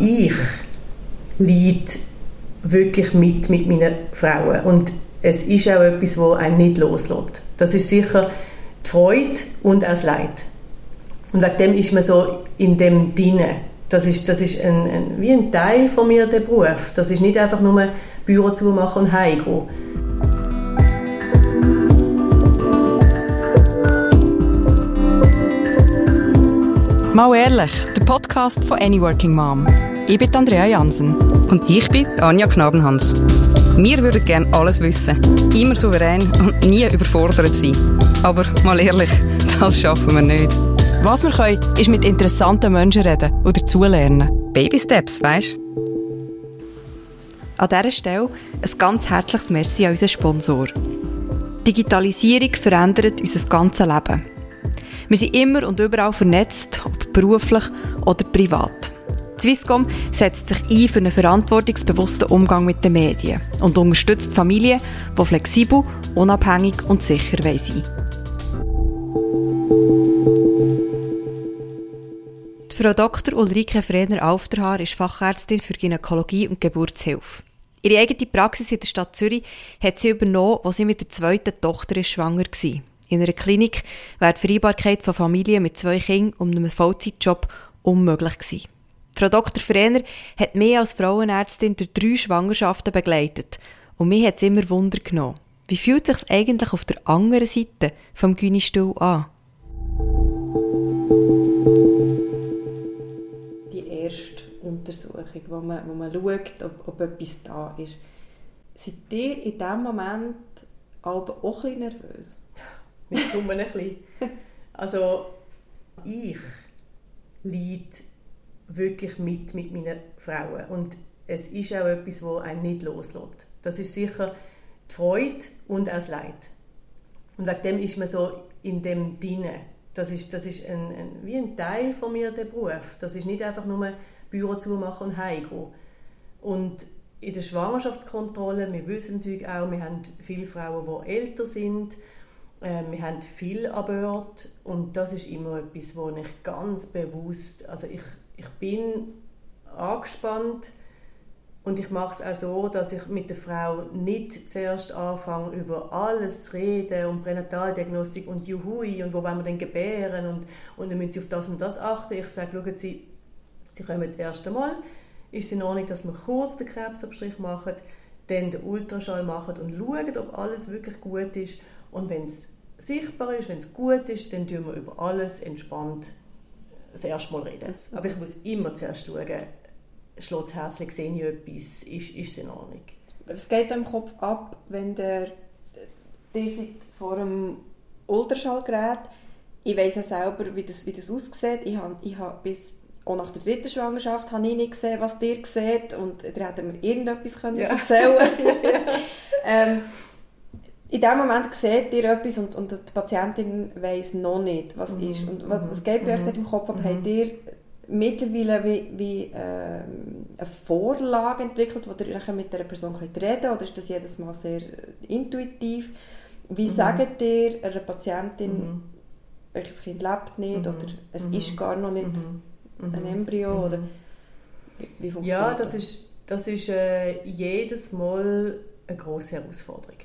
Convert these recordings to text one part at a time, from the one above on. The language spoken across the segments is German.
Ich leide wirklich mit mit meinen Frauen und es ist auch etwas, das einen nicht loslässt. Das ist sicher die Freude und auch das Leid. Und wegen dem ist man so in dem drinne. Das ist, das ist ein, ein, wie ein Teil von mir, der Beruf. Das ist nicht einfach nur Büro zumachen und heimgehen. Mal ehrlich, der Podcast von Any Working Mom. Ich bin Andrea Jansen. Und ich bin Anja Knabenhans. Wir würden gerne alles wissen, immer souverän und nie überfordert sein. Aber mal ehrlich, das schaffen wir nicht. Was wir können, ist mit interessanten Menschen reden und dazulernen. Baby Steps, weißt An dieser Stelle ein ganz herzliches Merci an unseren Sponsor. Digitalisierung verändert unser ganzes Leben. Wir sind immer und überall vernetzt, ob beruflich oder privat. Swisscom setzt sich ein für einen verantwortungsbewussten Umgang mit den Medien und unterstützt Familien, die flexibel, unabhängig und sicher sein Die Frau Dr. Ulrike Frener-Aufterhaar ist Fachärztin für Gynäkologie und Geburtshilfe. Ihre eigene Praxis in der Stadt Zürich hat sie übernommen, als sie mit der zweiten Tochter schwanger war. In einer Klinik wäre die Vereinbarkeit von Familie mit zwei Kindern und einem Vollzeitjob unmöglich gewesen. Frau Dr. Frener hat mehr als Frauenärztin durch drei Schwangerschaften begleitet und mir hat es immer Wunder genommen. Wie fühlt es sich eigentlich auf der anderen Seite vom Gynistuhl an? Die erste Untersuchung, wo man, wo man schaut, ob, ob etwas da ist. Seid ihr in diesem Moment aber auch ein bisschen nervös? Nicht nur ein bisschen. Also ich leide wirklich mit mit meinen Frauen und es ist auch etwas, das einen nicht loslässt. Das ist sicher die Freude und auch das Leid. Und wegen dem ist man so in dem drinne. Das ist, das ist ein, ein, wie ein Teil von mir, der Beruf. Das ist nicht einfach nur Büro zumachen und heimgehen. Und in der Schwangerschaftskontrolle, wir wissen natürlich auch, wir haben viele Frauen, die älter sind, wir haben viel an Bord und das ist immer etwas, wo ich ganz bewusst, also ich, ich bin angespannt und ich mache es auch so, dass ich mit der Frau nicht zuerst anfange, über alles zu reden und Pränataldiagnostik und Juhui und wo wollen wir denn gebären und, und dann müssen Sie auf das und das achten. Ich sage, schauen Sie, Sie kommen jetzt das erste Mal, ist es in Ordnung, dass wir kurz den Krebsabstrich machen, dann den Ultraschall machen und schauen, ob alles wirklich gut ist und wenn es sichtbar ist, wenn es gut ist, dann tun wir über alles entspannt das erste Mal reden. Aber ich muss immer zuerst schauen, schlägt das Herz, sehe ich etwas, ist, ist es in Ordnung. Was geht im Kopf ab, wenn der, der vor einem Ultraschallgerät, ich weiß ja selber, wie das, wie das aussieht, ich habe, ich habe bis auch nach der dritten Schwangerschaft habe ich nicht gesehen, was dir seht und da hätten wir irgendetwas können ja. erzählen ähm, in dem Moment seht ihr etwas und, und die Patientin weiß noch nicht, was mhm. ist. Und was, was geht bei mhm. euch dort im Kopf ab? Mhm. Habt ihr mittlerweile wie, wie äh, eine Vorlage entwickelt, wo ihr mit der Person könnt reden könnt? Oder ist das jedes Mal sehr intuitiv? Wie mhm. sagt ihr einer Patientin, mhm. welches Kind lebt nicht oder es ist gar noch nicht ein Embryo? Oder wie funktioniert ja, das? ist, das ist äh, jedes Mal eine große Herausforderung.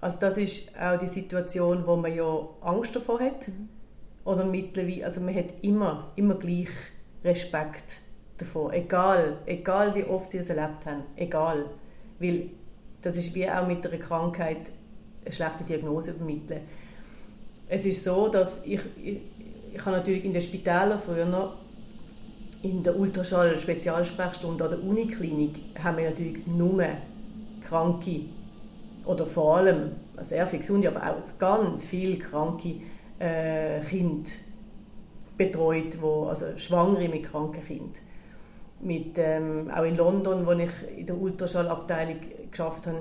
Also das ist auch die Situation, wo man ja Angst davor hat. Mhm. Oder mittlerweile, also man hat immer, immer gleich Respekt davor. Egal, egal wie oft sie es erlebt haben. Egal. Weil das ist wie auch mit einer Krankheit eine schlechte Diagnose übermitteln. Es ist so, dass ich, ich, ich habe natürlich in den Spitälern früher noch in der Ultraschall-Spezialsprechstunde an der Uniklinik haben wir natürlich nur Kranke oder vor allem sehr viele gesunde, aber auch ganz viele kranke äh, Kinder betreut, wo, also Schwangere mit kranken Kindern. Mit, ähm, auch in London, wo ich in der Ultraschallabteilung geschafft habe,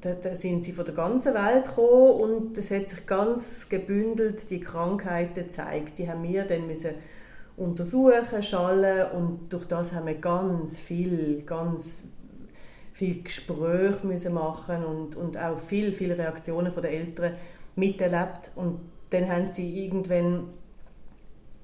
da, da, sind sie von der ganzen Welt gekommen und es hat sich ganz gebündelt die Krankheiten gezeigt. Die haben wir dann müssen untersuchen, schallen und durch das haben wir ganz viel, ganz viel Gespräche müssen machen und, und auch viele, viele Reaktionen von den Eltern miterlebt. Und dann haben sie irgendwann,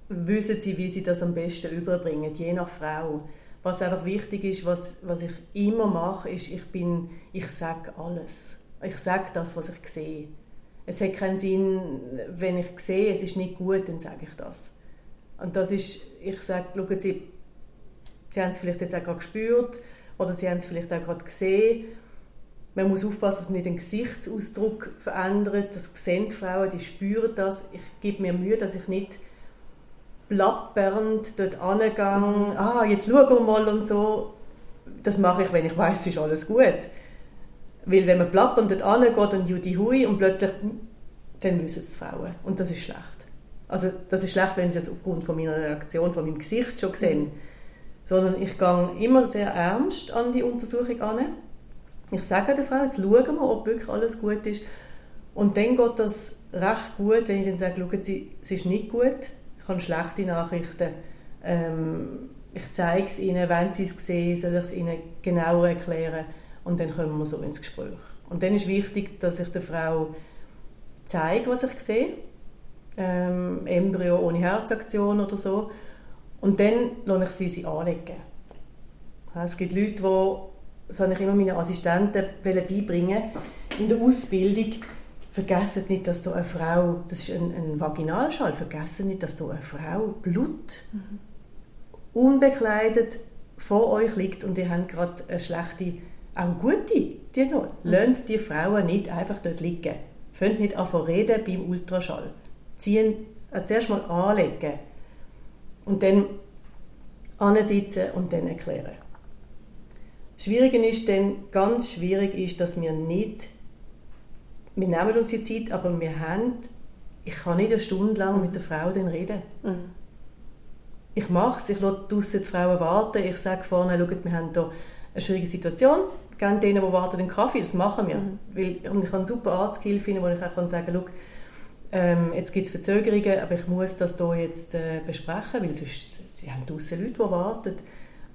wissen sie, wie sie das am besten überbringen, je nach Frau. was einfach wichtig ist, was, was ich immer mache, ist, ich bin, ich sage alles. Ich sage das, was ich sehe. Es hat keinen Sinn, wenn ich sehe, es ist nicht gut, dann sage ich das. Und das ist, ich sage, schauen Sie, Sie haben es vielleicht jetzt auch gespürt oder Sie haben es vielleicht auch gerade gesehen. Man muss aufpassen, dass man nicht den Gesichtsausdruck verändert. Das sehen die Frauen, die spüren das. Ich gebe mir Mühe, dass ich nicht plappernd dort angehe, ah, jetzt schauen wir mal und so. Das mache ich, wenn ich weiß, es ist alles gut. Weil wenn man plappernd dort angeht und Judy Hui und plötzlich, dann wissen es Frauen. Und das ist schlecht. Also das ist schlecht, wenn sie das aufgrund von meiner Reaktion, von meinem Gesicht schon sehen. Sondern ich gehe immer sehr ernst an die Untersuchung an. Ich sage der Frau, jetzt schauen wir, ob wirklich alles gut ist. Und dann geht das recht gut, wenn ich dann sage, schauen Sie, es ist nicht gut, ich habe schlechte Nachrichten. Ähm, ich zeige es Ihnen, wenn Sie es sehen, soll ich es Ihnen genauer erklären und dann kommen wir so ins Gespräch. Und dann ist wichtig, dass ich der Frau zeige, was ich sehe, ähm, Embryo ohne Herzaktion oder so, und dann lasse ich sie sie anlegen. Es gibt Leute, die, das habe ich immer meinen Assistenten beibringen in der Ausbildung, vergessen nicht, dass da eine Frau, das ist ein, ein Vaginalschall, vergessen nicht, dass da eine Frau Blut mhm. unbekleidet vor euch liegt und ihr habt gerade eine schlechte, auch gute Diagnose. Mhm. Lasst die Frauen nicht einfach dort liegen. Fängt nicht an reden beim Ultraschall. Ziehen, also zuerst mal anlegen und dann ansitzen und dann erklären. Schwierig ist dann, ganz schwierig ist, dass wir nicht wir nehmen uns die Zeit, aber wir haben, ich kann nicht eine Stunde lang mit der Frau dann reden. Mhm. Ich mache es, ich lasse draussen die Frauen warten, ich sage vorne, schaut, wir haben hier eine schwierige Situation, geben denen, die warten, den Kaffee, das machen wir. Mhm. Weil, und ich habe eine super Arzthilfe, wo ich auch sagen kann, ähm, jetzt gibt es Verzögerungen, aber ich muss das hier jetzt äh, besprechen, weil sonst sie haben draussen Leute, die warten.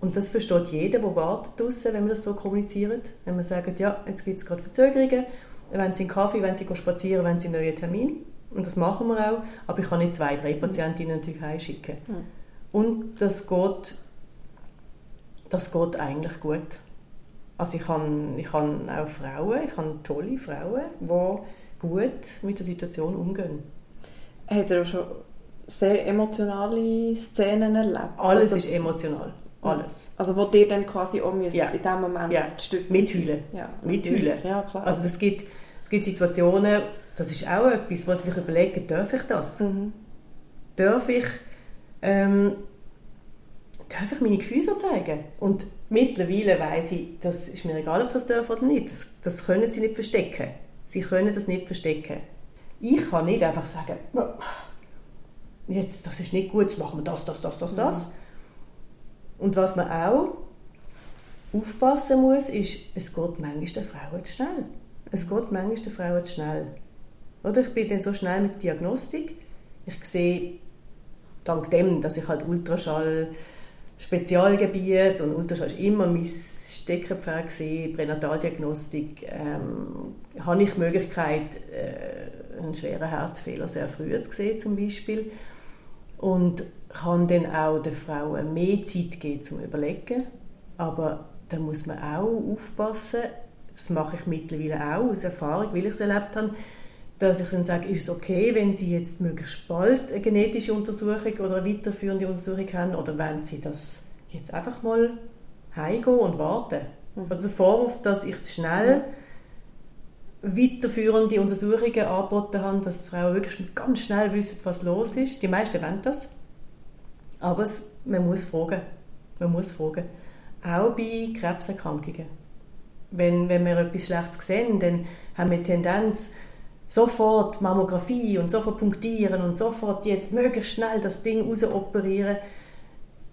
Und das versteht jeder, der wartet draussen, wenn wir das so kommunizieren. Wenn wir sagen, ja, jetzt gibt es gerade Verzögerungen, wenn sie einen Kaffee, wenn sie spazieren, wenn sie einen neuen Termin. Und das machen wir auch. Aber ich kann nicht zwei, drei Patientinnen natürlich heimschicken. Mhm. Und das geht, das geht eigentlich gut. Also ich habe, ich habe auch Frauen, ich habe tolle Frauen, die gut mit der Situation umgehen. Hat er auch schon sehr emotionale Szenen erlebt? Alles also, ist emotional. Alles. Also wo dir dann quasi auch müsst, ja. in dem Moment ja. stützen. Mitheulen. Ja, Mitheulen. Ja, klar. Also es gibt es gibt Situationen, das ist auch etwas, was sie sich überlegen, darf ich das? Mhm. Darf ich ähm, darf ich meine Gefühle zeigen? Und mittlerweile weiß ich, das ist mir egal, ob das darf oder nicht. Das, das können sie nicht verstecken. Sie können das nicht verstecken. Ich kann nicht einfach sagen, jetzt, das ist nicht gut, jetzt machen wir das, das, das, das, das. Mhm. Und was man auch aufpassen muss, ist, es geht manchmal der Frau zu schnell. Es geht manchmal der Frau zu schnell. Oder ich bin dann so schnell mit der Diagnostik. Ich sehe, dank dem, dass ich halt Ultraschall Spezialgebiet und Ultraschall ist immer mein Steckenpferd gesehen, Pränataldiagnostik, ähm, habe ich die Möglichkeit, äh, einen schweren Herzfehler sehr früh zu sehen zum Beispiel. Und kann dann auch der Frau mehr Zeit geben zum Überlegen, aber da muss man auch aufpassen, das mache ich mittlerweile auch aus Erfahrung, weil ich es erlebt habe, dass ich dann sage, ist es okay, wenn Sie jetzt möglichst bald eine genetische Untersuchung oder eine weiterführende Untersuchung haben oder wenn Sie das jetzt einfach mal heimgehen und warten? Mhm. Also der Vorwurf, dass ich zu schnell weiterführende Untersuchungen angeboten habe, dass die Frauen wirklich ganz schnell wissen, was los ist. Die meisten wollen das. Aber es, man muss fragen. Man muss fragen. Auch bei Krebserkrankungen wenn, wenn wir etwas Schlechtes sehen, dann haben wir die Tendenz, sofort Mammographie und sofort punktieren und sofort jetzt möglichst schnell das Ding rausoperieren.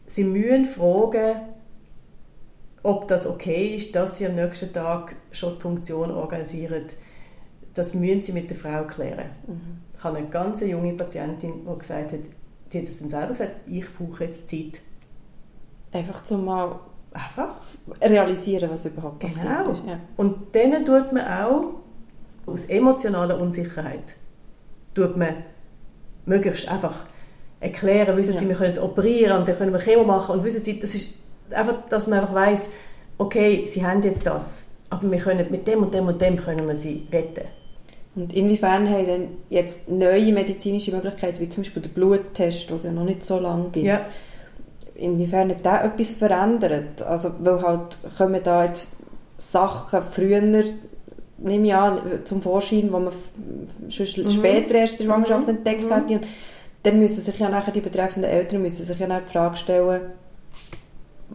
Sie müssen fragen, ob das okay ist, dass sie am nächsten Tag schon die Punktion organisieren. Das müssen sie mit der Frau klären. Mhm. Ich habe eine ganz junge Patientin, die gesagt hat, die hat es dann selber gesagt, ich brauche jetzt Zeit. Einfach zum mal einfach realisieren, was überhaupt passiert genau. ist. Ja. Und dann tut man auch aus emotionaler Unsicherheit tut man möglichst einfach erklären, wissen Sie, ja. wir können es operieren und dann können wir Chemo machen und wissen Sie, das ist einfach, dass man einfach weiss, okay, sie haben jetzt das, aber wir können mit dem und dem und dem können wir sie retten. Und inwiefern haben denn jetzt neue medizinische Möglichkeiten, wie zum Beispiel der Bluttest, es ja noch nicht so lange gibt, Ja. inwiefern hat das etwas verändert? Also, weil halt kommen da jetzt Sachen früher, nehme ich an, zum Vorschein, wo man schon später erst in der Schwangerschaft Mhm. entdeckt Mhm. hat. Und dann müssen sich ja nachher die betreffenden Eltern müssen sich ja die Frage stellen,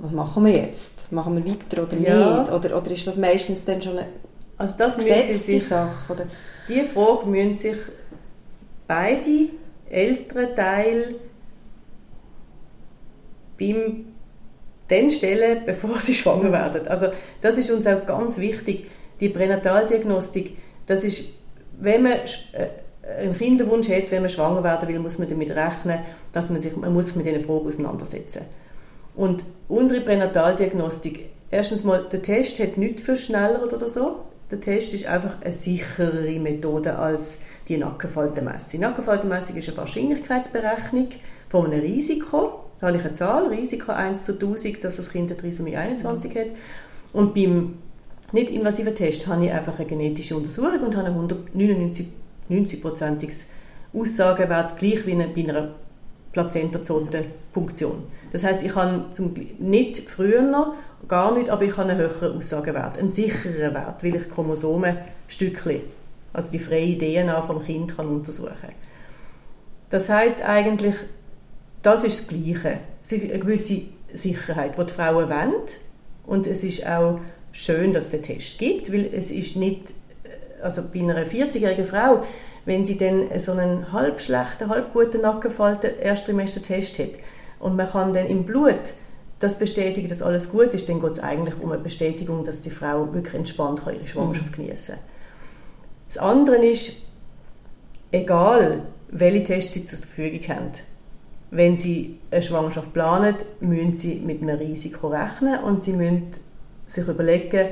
was machen wir jetzt? Machen wir weiter oder Ja. nicht? Oder, oder ist das meistens dann schon eine Also das gesetzte sich, Sache? Oder? die Frage müssen sich beide älteren Teil beim dann stellen, bevor sie schwanger werden. Also das ist uns auch ganz wichtig. Die Pränataldiagnostik, das ist, wenn man äh, einen Kinderwunsch hat, wenn man schwanger werden will, muss man damit rechnen, dass man sich, man muss sich mit diesen Fragen auseinandersetzen. Und unsere Pränataldiagnostik, erstens mal, der Test hat nichts für schneller oder so. Der Test ist einfach eine sicherere Methode als die Nackenfaltenmessung. Die Nackenfaltenmessung ist eine Wahrscheinlichkeitsberechnung von einem Risiko. Da habe ich eine Zahl, Risiko 1 zu 1000, dass das Kind eine Trisomie 21 hat. Und beim nicht-invasiven Test habe ich einfach eine genetische Untersuchung und habe einen 199 90-prozentiges Aussagewert, gleich wie bei einer Plazentazotenpunktion. Das heißt, ich habe zum, nicht früher noch, gar nicht, aber ich habe einen höheren Aussagewert, einen sichereren Wert, weil ich Chromosomenstückchen, also die freie DNA vom Kind kann untersuchen. Das heißt eigentlich, das ist das Gleiche. Eine gewisse Sicherheit, die die Frauen wollen. Und es ist auch schön, dass es den Test gibt, weil es ist nicht, also bei einer 40-jährigen Frau, wenn sie dann so einen halb schlechten, halb guten Nackenfalten Erstrimester-Test hat und man kann dann im Blut das bestätigen, dass alles gut ist, dann geht es eigentlich um eine Bestätigung, dass die Frau wirklich entspannt kann ihre Schwangerschaft genießen kann. Das andere ist, egal welche Tests sie zur Verfügung haben, wenn sie eine Schwangerschaft planen, müssen sie mit einem Risiko rechnen und sie müssen sich überlegen,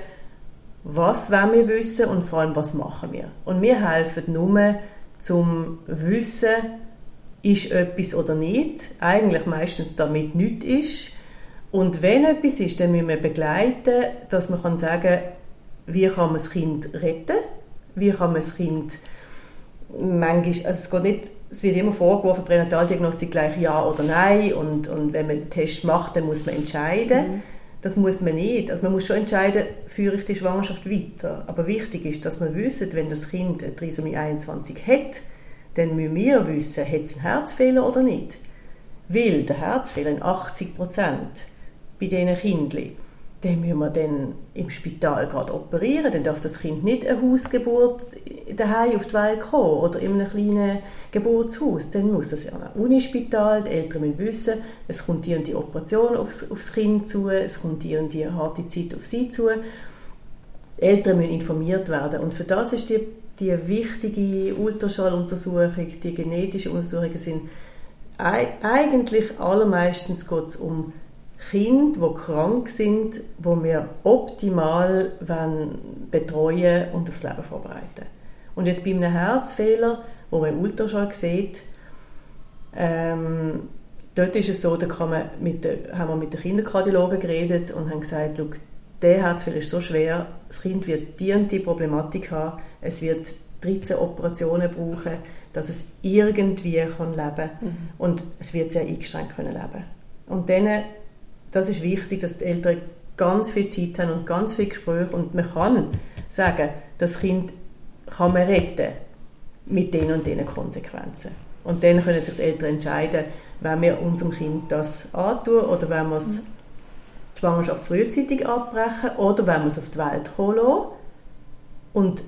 was wollen wir wissen und vor allem, was machen wir. Und wir helfen nur zum Wissen, ist etwas oder nicht. Eigentlich meistens damit nichts ist. Und wenn etwas ist, dann müssen wir begleiten, dass man kann sagen wie kann man das Kind retten, wie kann man das Kind manchmal, also es geht nicht, es wird immer vorgeworfen, Pränataldiagnostik gleich ja oder nein und, und wenn man den Test macht, dann muss man entscheiden. Das muss man nicht. Also man muss schon entscheiden, führe ich die Schwangerschaft weiter. Aber wichtig ist, dass man wissen, wenn das Kind eine Trisomie 21 hat, dann müssen wir wissen, hat es einen Herzfehler oder nicht. Weil der Herzfehler in 80 Prozent bei diesen Kindern, den müssen wir dann im Spital gerade operieren. Dann darf das Kind nicht eine Hausgeburt daheim auf die Welt kommen oder in einem kleinen Geburtshaus. Dann muss das ja ein Unispital. Die Eltern müssen wissen, es kommt die und die Operation aufs, aufs Kind zu, es kommt die und die harte Zeit auf sie zu. Die Eltern müssen informiert werden. Und für das ist die, die wichtige Ultraschalluntersuchung, die genetische Untersuchungen sind ei- eigentlich allermeistens geht um Kinder, die krank sind, wo wir optimal betreuen und aufs Leben vorbereiten. Und jetzt bei einem Herzfehler, wo man Ultraschall sieht, ähm, dort ist es so, da kann man mit der, haben wir mit den Kinderkardiologen geredet und haben gesagt, der Herzfehler ist so schwer, das Kind wird die und die Problematik haben, es wird 13 Operationen brauchen, dass es irgendwie kann leben kann. Und es wird sehr eingeschränkt können leben. Und dann, das ist wichtig, dass die Eltern ganz viel Zeit haben und ganz viel Gespräche. Und man kann sagen, das Kind kann man retten mit den und den Konsequenzen. Und dann können sich die Eltern entscheiden, wenn wir unserem Kind das antun oder wenn wir es die Schwangerschaft frühzeitig abbrechen oder wenn wir es auf die Welt kommen lassen und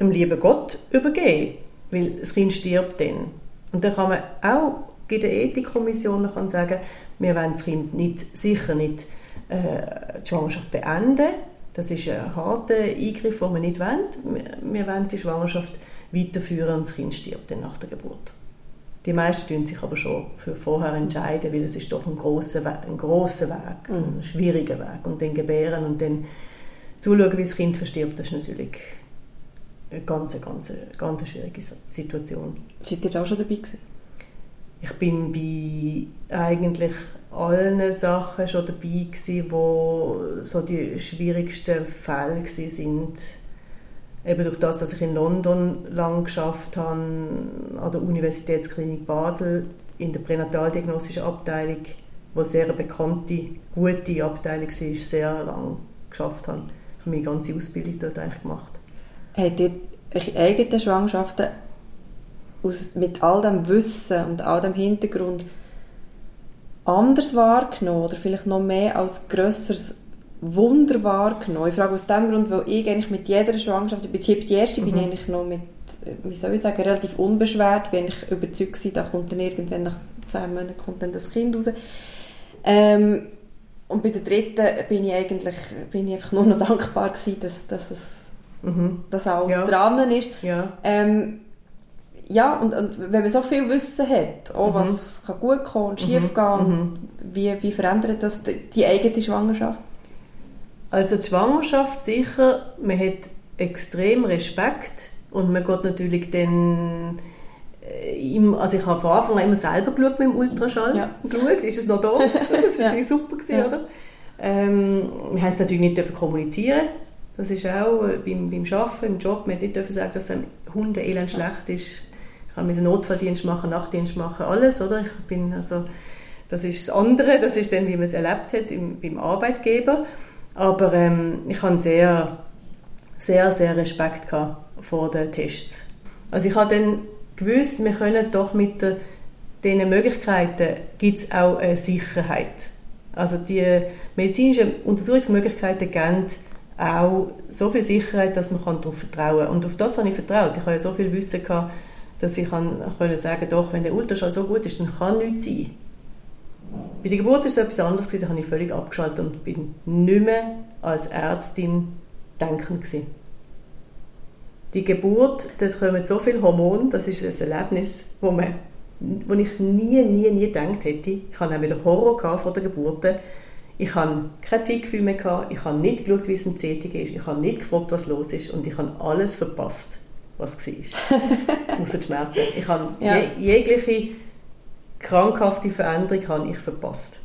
dem lieben Gott übergeben, weil das Kind stirbt dann. Und dann kann man auch in der Ethikkommission man kann sagen, wir wollen das Kind nicht, sicher nicht äh, die Schwangerschaft beenden. Das ist ein harter Eingriff, den wir nicht wollen. Wir, wir wollen die Schwangerschaft weiterführen und das Kind stirbt dann nach der Geburt. Die meisten tun sich aber schon für vorher entscheiden, weil es ist doch ein großer Weg, ein grosser Weg, ein schwieriger Weg. Und dann gebären und dann zuschauen, wie das Kind verstirbt, das ist natürlich eine ganz, ganz, ganz schwierige Situation. Seid ihr da schon dabei gewesen? ich bin bei eigentlich allen Sachen schon dabei gewesen, wo so die schwierigsten Fälle sind. Eben durch das, dass ich in London lang geschafft habe, an der Universitätsklinik Basel in der pränataldiagnostischen Abteilung, wo sehr eine bekannte, gute Abteilung war, sehr lang geschafft habe. Ich habe meine ganze Ausbildung dort eigentlich gemacht. Habt ihr eure eigenen Schwangerschaften aus, mit all dem Wissen und all dem Hintergrund anders wahrgenommen oder vielleicht noch mehr als grösseres Wunder wahrgenommen? Ich frage aus dem Grund, weil ich eigentlich mit jeder Schwangerschaft, bei der ersten mhm. bin ich eigentlich noch mit, wie soll ich sagen, relativ unbeschwert, bin ich überzeugt gewesen, da kommt dann irgendwann nach zehn Monaten kommt dann das Kind raus. Ähm, und bei der dritten bin ich eigentlich bin ich einfach nur noch dankbar gewesen, dass, dass es mhm. dass alles ja. dran ist. Ja. Ähm, ja, und, und wenn man so viel Wissen hat, auch mhm. was kann gut kommen und schief mhm. gehen, mhm. wie, wie verändert das die, die eigene Schwangerschaft? Also die Schwangerschaft sicher, man hat extrem Respekt und man geht natürlich dann äh, also ich habe von Anfang an immer selber geschaut mit dem Ultraschall. Ja. Geschaut, ist es noch da? Das war ja. super, gewesen, ja. oder? Ähm, wir haben es natürlich nicht dürfen kommunizieren das ist auch äh, beim, beim Arbeiten, im Job, man nicht dürfen sagen, dass ein Hundeelend schlecht ist. Ich habe einen Notfalldienst machen, Nachtdienst machen, alles, oder? Ich bin also, das ist das andere, das ist dann, wie man es erlebt hat im, beim Arbeitgeber. Aber ähm, ich habe sehr, sehr, sehr Respekt vor den Tests. Also ich habe dann gewusst, wir können doch mit der, diesen Möglichkeiten gibt auch eine Sicherheit. Also die medizinischen Untersuchungsmöglichkeiten geben auch so viel Sicherheit, dass man darauf vertrauen kann. Und auf das habe ich vertraut. Ich habe ja so viel Wissen gehabt, dass ich kann, können sagen doch, wenn der Ultraschall so gut ist, dann kann nichts sein. Bei der Geburt war es etwas anderes, da habe ich völlig abgeschaltet und bin nicht mehr als Ärztin denkend gewesen. Die Geburt, da kommen so viele Hormone, das ist ein Erlebnis, wo, man, wo ich nie, nie, nie gedacht hätte. Ich hatte auch wieder Horror vor der Geburt ich habe kein Zeitgefühl mehr gehabt, ich habe nicht geschaut, wie es im CT ist, ich habe nicht gefragt, was los ist und ich habe alles verpasst, was war. Außer die Schmerzen. Ich habe ja. jegliche krankhafte Veränderung habe ich verpasst.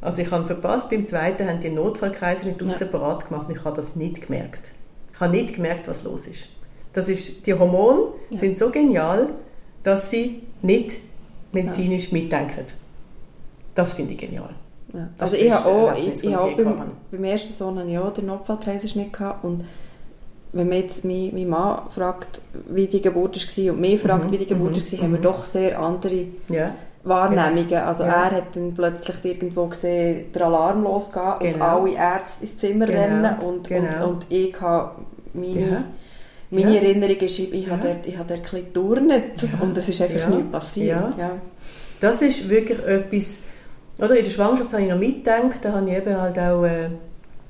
Also ich habe verpasst, beim zweiten haben die Notfallkreise nicht ja. separat gemacht und ich habe das nicht gemerkt. Ich habe nicht gemerkt, was los ist. Das ist die Hormone ja. sind so genial, dass sie nicht medizinisch ja. mitdenken. Das finde ich genial. Ja. Also ich habe auch, ich, ich habe beim, beim ersten Sohn ein Jahr den Notfallkaiserschnitt gehabt und wenn man jetzt meinen mein Mann fragt, wie die Geburt war und mich fragt, mhm. wie die Geburt mhm. war, haben wir mhm. doch sehr andere ja. Wahrnehmungen. Genau. Also ja. er hat dann plötzlich irgendwo gesehen, der Alarm losgehen genau. und alle Ärzte ins Zimmer genau. rennen und, genau. und, und ich habe meine... Ja. Meine ja. Erinnerung ist, ich, ja. habe dort, ich habe dort ein bisschen und es ist einfach nichts passiert. Ja. Das ist wirklich etwas, oder in der Schwangerschaft habe ich noch mitgedacht, da habe ich eben halt auch äh,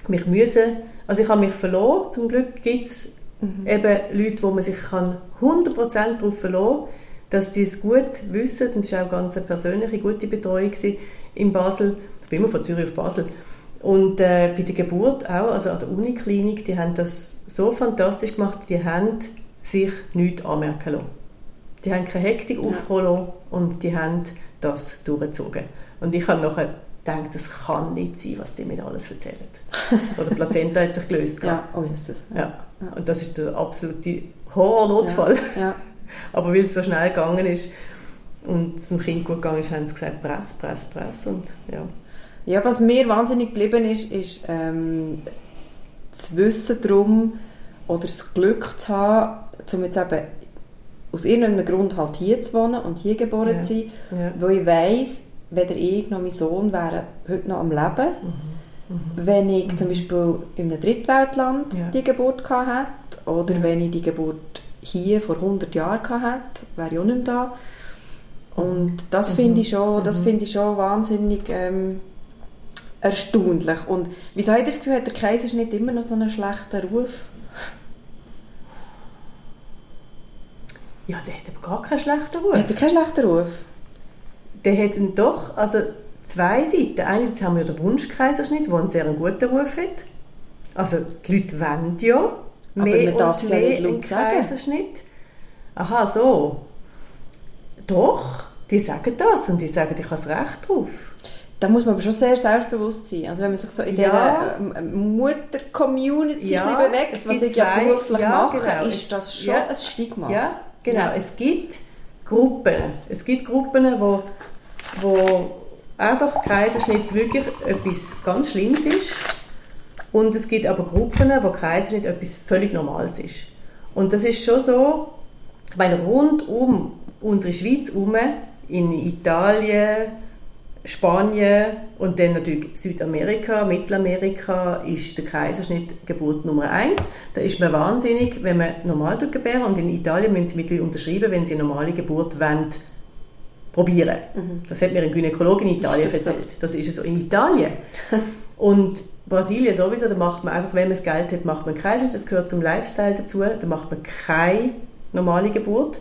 mich müssen, also ich habe mich verloren, zum Glück gibt es mhm. eben Leute, wo man sich kann 100% darauf verlassen kann, dass sie es gut wissen, und es war auch ganz eine persönliche, gute Betreuung in Basel, ich bin immer von Zürich auf Basel, und äh, bei der Geburt auch, also an der Uniklinik, die haben das so fantastisch gemacht, die haben sich nichts anmerken lassen. Die haben keine Hektik ja. aufgeholt und die haben das durchgezogen. Und ich habe nachher gedacht, das kann nicht sein, was die mir alles erzählen. Oder Plazenta hat sich gelöst. ja, oh Jesus. Ja. ja. Und das ist der absolute Horrornotfall. Ja. ja. Aber weil es so schnell gegangen ist und zum Kind gut gegangen ist, haben sie gesagt, press, press, press. Und, ja. ja, was mir wahnsinnig geblieben ist, ist ähm, das Wissen darum oder das Glück zu haben, um jetzt eben aus irgendeinem Grund halt hier zu wohnen und hier geboren ja. zu sein, ja. wo ich weiss, weder ich noch mein Sohn wären heute noch am Leben. Mhm. Mhm. Wenn ich mhm. zum Beispiel in einem Drittweltland ja. die Geburt gehabt hätte oder wenn ich die Geburt hier vor 100 Jahren gehabt hätte, wäre ich auch nicht mehr da. Und das mhm. finde ich, schon, das mhm. find ich schon wahnsinnig ähm, erstaunlich. Und wieso hat das Gefühl, hat der Kaiserschnitt immer noch so einen schlechten Ruf? Ja, der hat aber gar keinen schlechten Ruf. Hat er keinen schlechten Ruf? der hat doch also zwei Seiten. Einerseits haben wir den Wunschkaiserschnitt, der einen sehr guten Ruf hat. Also die Leute wollen ja mehr Aber man darf es ja nicht laut sagen. Kaiserschnitt. Aha, so. Doch, die sagen das und die sagen, ich habe Recht drauf. Da muss man aber schon sehr selbstbewusst sein. Also wenn man sich so in Ja. dieser ähm, Mutter-Community Ja, bewegt, was ich ja beruflich ja, mache, genau. ist das schon ja. ein Stigma. Ja, genau. Ja. Es gibt Gruppen. Es gibt Gruppen, wo, wo einfach Kaiserschnitt wirklich etwas ganz Schlimmes ist. Und es gibt aber Gruppen, wo Kaiserschnitt etwas völlig Normales ist. Und das ist schon so, ich meine, rund um unsere Schweiz herum, in Italien, Spanien und dann natürlich Südamerika, Mittelamerika ist der Kaiserschnitt Geburt Nummer eins. Da ist man wahnsinnig, wenn man normal gebären und in Italien müssen sie mittlerweile unterschreiben, wenn sie eine normale Geburt wollen, probieren. Das hat mir ein Gynäkologe in Italien das so? erzählt. Das ist so in Italien. und Brasilien sowieso, da macht man einfach, wenn man das Geld hat, macht man einen Kaiserschnitt, das gehört zum Lifestyle dazu, da macht man keine normale Geburt.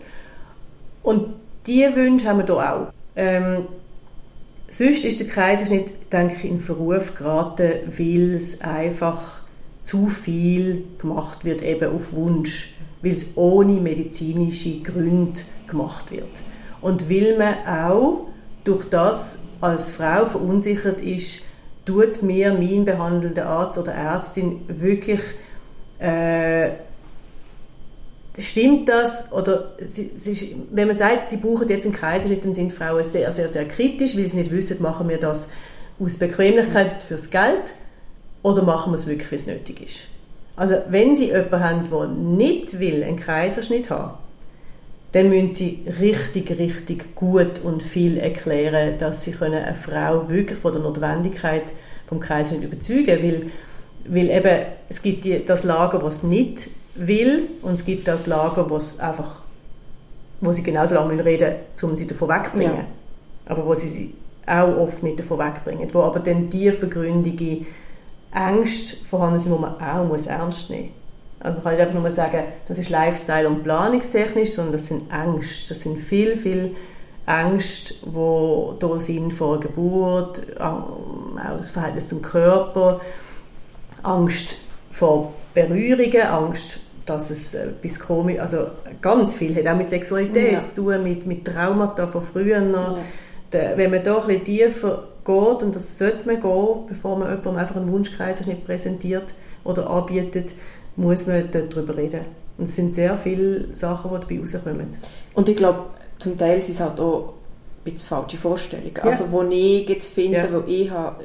Und diese Wünsche haben wir hier auch. Ähm, sonst ist der Kaiserschnitt, denke ich, in Verruf geraten, weil es einfach zu viel gemacht wird, eben auf Wunsch, weil es ohne medizinische Gründe gemacht wird. Und weil man auch durch das als Frau verunsichert ist, tut mir mein behandelnder Arzt oder Ärztin wirklich äh, Stimmt das? Oder sie, sie, wenn man sagt, sie brauchen jetzt einen Kaiserschnitt, dann sind Frauen sehr, sehr, sehr kritisch, weil sie nicht wissen, machen wir das aus Bequemlichkeit fürs Geld oder machen wir es wirklich, weil es nötig ist. Also wenn Sie jemanden haben, der nicht will, einen Kaiserschnitt haben dann müssen Sie richtig, richtig gut und viel erklären, dass Sie können eine Frau wirklich von der Notwendigkeit vom Kaiserschnitt überzeugen weil, weil eben, es gibt die, das Lager, das es nicht will und es gibt das Lager, wo es einfach wo sie genauso lange müssen reden müssen, um sie davon wegzubringen. Ja. Aber wo sie sie auch oft nicht davon wegbringen. Wo aber dann tiefergründige Ängste vorhanden sind, die man auch muss ernst nehmen muss. Also man kann nicht einfach nur sagen, das ist Lifestyle und planungstechnisch, sondern das sind Ängste. Das sind viel, viel Ängste, die da sind vor der Geburt, ähm, auch das Verhältnis zum Körper, Angst vor Berührungen, Angst, dass es äh, etwas komisch, also ganz viel hat auch mit Sexualität Ja. zu tun, mit, mit Traumata von früher noch. Ja. Wenn man da ein bisschen tiefer geht, und das sollte man gehen, bevor man jemandem einfach einen Wunschkaiserschnitt präsentiert oder anbietet, muss man darüber reden. Und es sind sehr viele Sachen, die dabei rauskommen. Und ich glaube, zum Teil sind es halt auch ein bisschen falsche Vorstellungen. Ja. Also wo ich jetzt finde, Ja. wo ich habe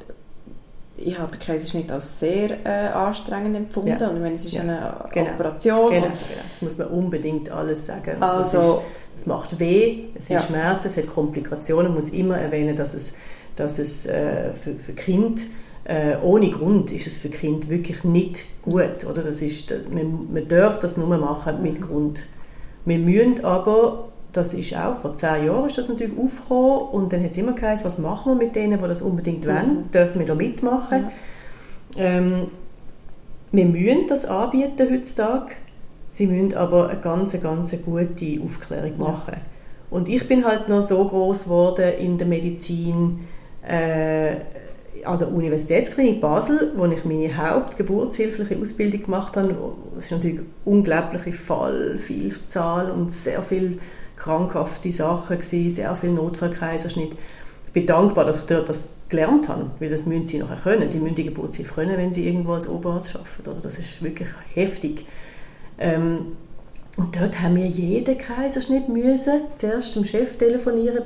ich habe den Kaiserschnitt als sehr äh, anstrengend empfunden. Ja. Und ich meine, es ist Ja. eine Genau. Operation. Genau, genau. Das muss man unbedingt alles sagen. Also, es macht weh, es sind Ja. Schmerzen, es hat Komplikationen. Man muss immer erwähnen, dass es, dass es äh, für, für Kind äh, ohne Grund ist es für Kind wirklich nicht gut. Oder? Das ist, das, man, man darf das nur machen mit Grund. Wir müssen aber, das ist auch vor zehn Jahren ist das natürlich aufgekommen und dann hat es immer geheißen, was machen wir mit denen, die das unbedingt wollen? Dürfen wir da mitmachen? Ähm, wir müssen das anbieten heutzutage. Sie müssen aber eine ganz, ganz gute Aufklärung machen. Und ich bin halt noch so groß geworden in der Medizin äh, an der Universitätsklinik Basel, wo ich meine hauptgeburtshilfliche Ausbildung gemacht habe. Das ist natürlich unglaubliche Fallvielzahl und sehr viele krankhafte Sachen gewesen, sehr viel Notfallkaiserschnitt. Ich bin dankbar, dass ich dort das gelernt habe, weil das müssen sie nachher können. Sie müssen die Geburtshilfe können, wenn sie irgendwo als Oberarzt arbeiten. Oder? Das ist wirklich heftig. Ähm, und dort haben wir jeden Kaiserschnitt müssen, zuerst dem Chef telefonieren,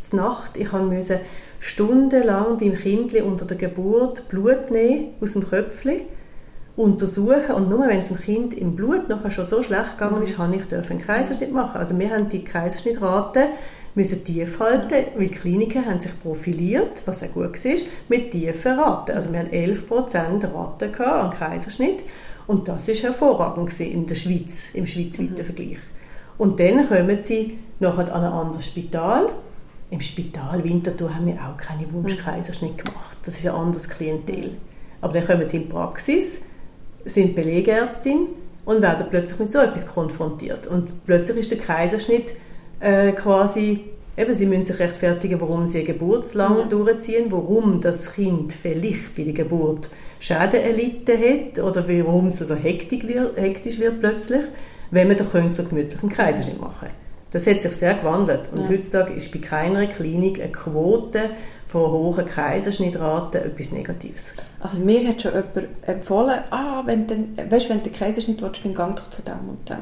zur Nacht. Ich müssen stundenlang beim Kindli unter der Geburt Blut nehmen aus dem Köpfli, untersuchen und nur wenn es dem Kind im Blut nachher schon so schlecht gegangen ist, habe ich dürfen einen Kaiserschnitt machen. Also wir haben die Kaiserschnittrate müssen tief halten, weil die Kliniken haben sich profiliert, was auch gut war, mit tiefen Raten. Also wir haben 11% Raten an Kaiserschnitt und das ist hervorragend in der Schweiz, im schweizweiten Vergleich. Und dann kommen sie nachher an ein anderes Spital. Im Spital Winterthur haben wir auch keine Wunschkaiserschnitt gemacht. Das ist ein anderes Klientel. Aber dann kommen sie in die Praxis, sind Belegärztin und werden plötzlich mit so etwas konfrontiert. Und plötzlich ist der Kaiserschnitt äh, quasi, eben, sie müssen sich rechtfertigen, warum sie eine Geburtslang Mhm. durchziehen, warum das Kind vielleicht bei der Geburt Schäden erlitten hat oder warum es so hektisch wird, hektisch wird plötzlich, wenn man doch könnte so gemütlich einen Kaiserschnitt machen Das hat sich sehr gewandelt. Und Ja. heutzutage ist bei keiner Klinik eine Quote von hohen Kaiserschnittraten etwas Negatives. Also mir hat schon jemand empfohlen, ah, wenn, dann, weißt, wenn du den Kaiserschnitt willst, dann gang doch zu dem und dem.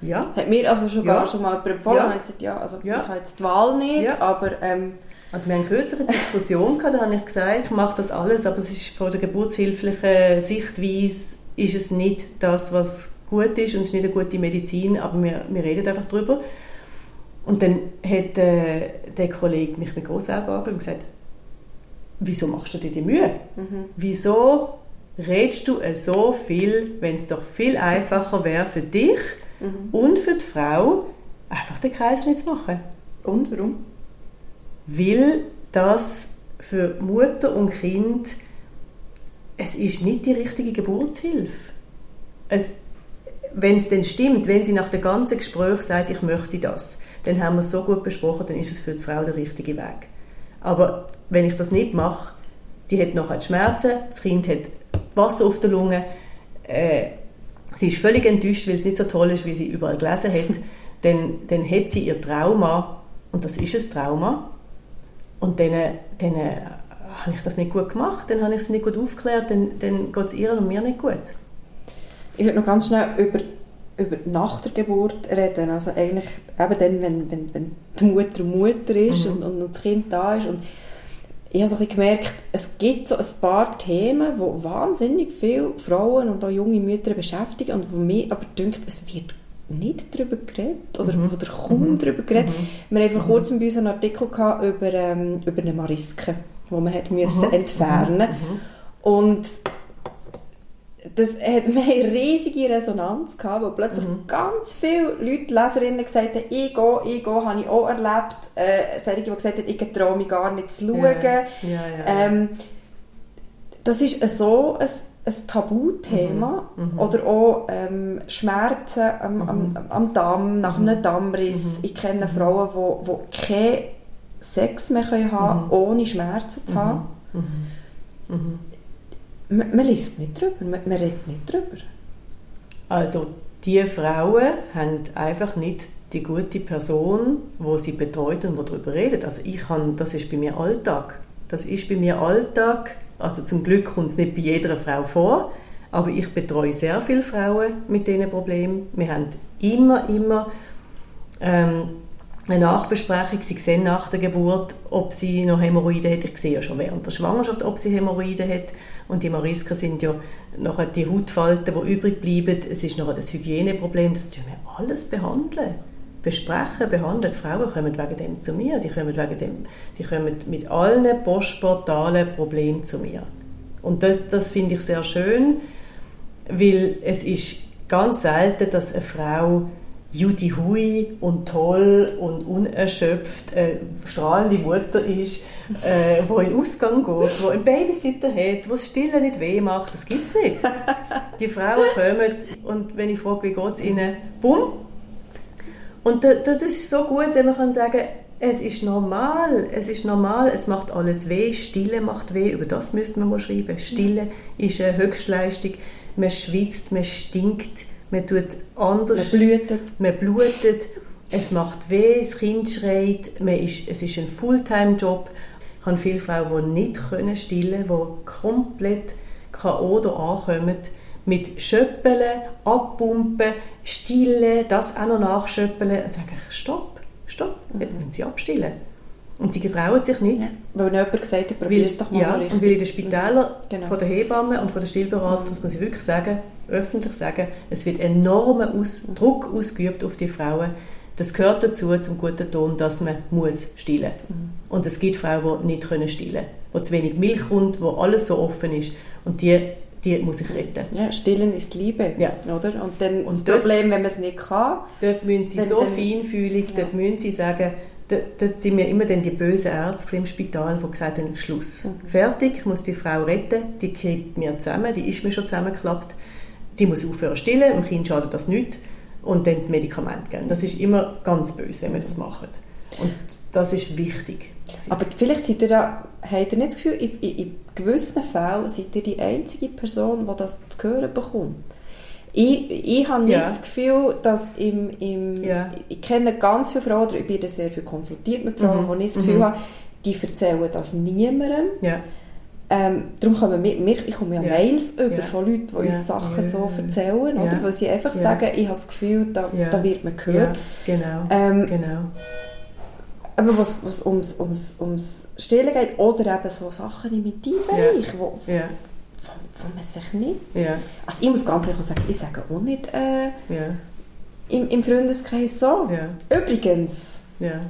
Ja, Hat mir also schon Ja. gar schon mal jemand empfohlen Ja. und ich gesagt, ja, also Ja. ich habe jetzt die Wahl nicht, Ja. aber ähm, also wir haben kürzlich eine Diskussion gehabt, da habe ich gesagt, ich mache das alles, aber es ist von der geburtshilflichen Sichtweise ist es nicht das, was gut ist und es ist nicht eine gute Medizin, aber wir, wir reden einfach darüber. Und dann hat äh, der Kollege mich mit Augen angeschaut und gesagt, wieso machst du dir die Mühe? mhm. Wieso redest du so viel, wenn es doch viel einfacher wäre für dich Mhm. und für die Frau, einfach den Kaiserschnitt zu machen? und warum? Weil das für Mutter und Kind, es ist nicht die richtige Geburtshilfe. Es, wenn es denn stimmt, wenn sie nach dem ganzen Gespräch sagt, ich möchte das, dann haben wir es so gut besprochen, dann ist es für die Frau der richtige Weg. Aber wenn ich das nicht mache, sie hat nachher Schmerzen, das Kind hat Wasser auf der Lunge, äh, sie ist völlig enttäuscht, weil es nicht so toll ist, wie sie überall gelesen hat, dann, dann hat sie ihr Trauma, und das ist ein Trauma, und dann, dann äh, habe ich das nicht gut gemacht, dann habe ich sie nicht gut aufgeklärt, dann, dann geht es ihr und mir nicht gut. Ich würde noch ganz schnell über, über nach der Geburt reden. Also eigentlich eben dann, wenn, wenn, wenn die Mutter Mutter ist Mhm. und, und das Kind da ist. Und ich habe so ein gemerkt, es gibt so ein paar Themen, die wahnsinnig viele Frauen und auch junge Mütter beschäftigen und wo mir aber denkt, es wird nicht darüber geredet oder, Mhm. oder kaum darüber geredet. Wir haben vor kurzem bei uns einen Artikel gehabt über, ähm, über eine Mariske, die man hat müssen Mhm. entfernen Und das hat eine riesige Resonanz gehabt, wo plötzlich Mhm. ganz viele Leute, Leserinnen gesagt haben, ich gehe, ich gehe, habe ich auch erlebt. Äh, solche, die gesagt haben, ich traue mich gar nicht zu schauen. Ja, ja, ja. Ähm, das ist so ein, ein Tabuthema. Mhm, mhm. Oder auch ähm, Schmerzen am, am, am Damm, nach Mhm. einem Dammriss. Ich kenne Frauen, die wo, wo keinen Sex mehr können haben Mhm. ohne Schmerzen zu haben. Man, man liest nicht drüber, man, man redet nicht drüber. Also die Frauen haben einfach nicht die gute Person, wo sie betreut und wo darüber redet. Also ich kann, das ist bei mir Alltag. Das ist bei mir Alltag. Also zum Glück kommt es nicht bei jeder Frau vor, aber ich betreue sehr viele Frauen mit diesen Problemen. Wir haben immer, immer ähm, eine Nachbesprechung. Sie sehen nach der Geburt, ob sie noch Hämorrhoiden hat. Ich sehe ja schon während der Schwangerschaft, ob sie Hämorrhoiden hat. Und die Marisken sind ja nachher die Hautfalten, die übrig bleiben. Es ist nachher das Hygieneproblem. Das tun wir alles behandeln. Besprechen, behandeln. Frauen kommen wegen dem zu mir. Die kommen, wegen dem, die kommen mit allen postportalen Problemen zu mir. Und das, das finde ich sehr schön, weil es ist ganz selten, dass eine Frau Judy Hui und toll und unerschöpft eine strahlende Mutter ist, äh, wo in den Ausgang geht, wo einen Babysitter hat, wo das Stillen nicht weh macht. Das gibt es nicht. Die Frauen kommen und wenn ich frage, wie geht es ihnen, bumm. Und da- das ist so gut, wenn man kann sagen es ist normal, es ist normal, es macht alles weh, Stille macht weh, über das müsste man mal schreiben. Stille ist eine Höchstleistung, man schwitzt, man stinkt, man tut Man anders, blüht. man blutet, es macht weh, das Kind schreit, man ist, es ist ein Fulltime-Job. Ich habe viele Frauen, die nicht können stillen können, die komplett K.O. ankommen, mit Schöppeln, Abpumpen, Stillen, das auch noch nachschöppeln. Dann sage ich, stopp, stopp, jetzt müssen sie abstillen. Und sie getrauen sich nicht. Ja. Weil jemand gesagt hat, probier es doch mal ja, richtig. und weil in den Spitälern Genau. von der Hebamme und von der Stillberater, das muss ich wirklich sagen, öffentlich sagen, es wird enormer Aus Druck ausgeübt auf die Frauen. Das gehört dazu, zum guten Ton, dass man muss stillen. Mhm. Und es gibt Frauen, die nicht können stillen, wo zu wenig Milch kommt, wo alles so offen ist. Und die, die muss ich retten. Ja, stillen ist Liebe, Ja. oder? Und dann Und das dort- Problem, wenn man es nicht kann, Dort müssen sie so dann- feinfühlig, Ja. dort müssen sie sagen, dort, sind mir immer dann die bösen Ärzte im Spital, die gesagt haben, Schluss, Mhm. fertig, ich muss die Frau retten, die kriegt mir zusammen, die ist mir schon zusammengeklappt, sie muss aufhören stillen, dem Kind schadet das nicht und dann die Medikamente geben. Das ist immer ganz böse, wenn wir das machen. Und das ist wichtig. Aber vielleicht seid ihr da, habt ihr nicht das Gefühl, in, in, in gewissen Fällen seid ihr die einzige Person, die das zu hören bekommt. Ich, ich habe nicht Ja. das Gefühl, dass im, im Ja. ich kenne ganz viele Frauen, oder ich bin sehr viel konfrontiert mit Frauen, Mhm. wo ich das Gefühl Mhm. habe, die erzählen das niemandem. Ja. Ähm, darum kommen wir, wir, ich komme ja. Mails über von Leuten, die uns Sachen so erzählen, oder? weil sie einfach sagen, ich habe das Gefühl, da, da wird man gehört. genau. Ähm, genau. Aber was, was ums, ums, ums Stillen geht, oder eben so Sachen im Intimbereich, Ja, wo, wo man sich nicht... ja, Also ich muss ganz ehrlich sagen, ich sage auch nicht äh, ja, im, im Freundeskreis so. ja. Übrigens, Ja.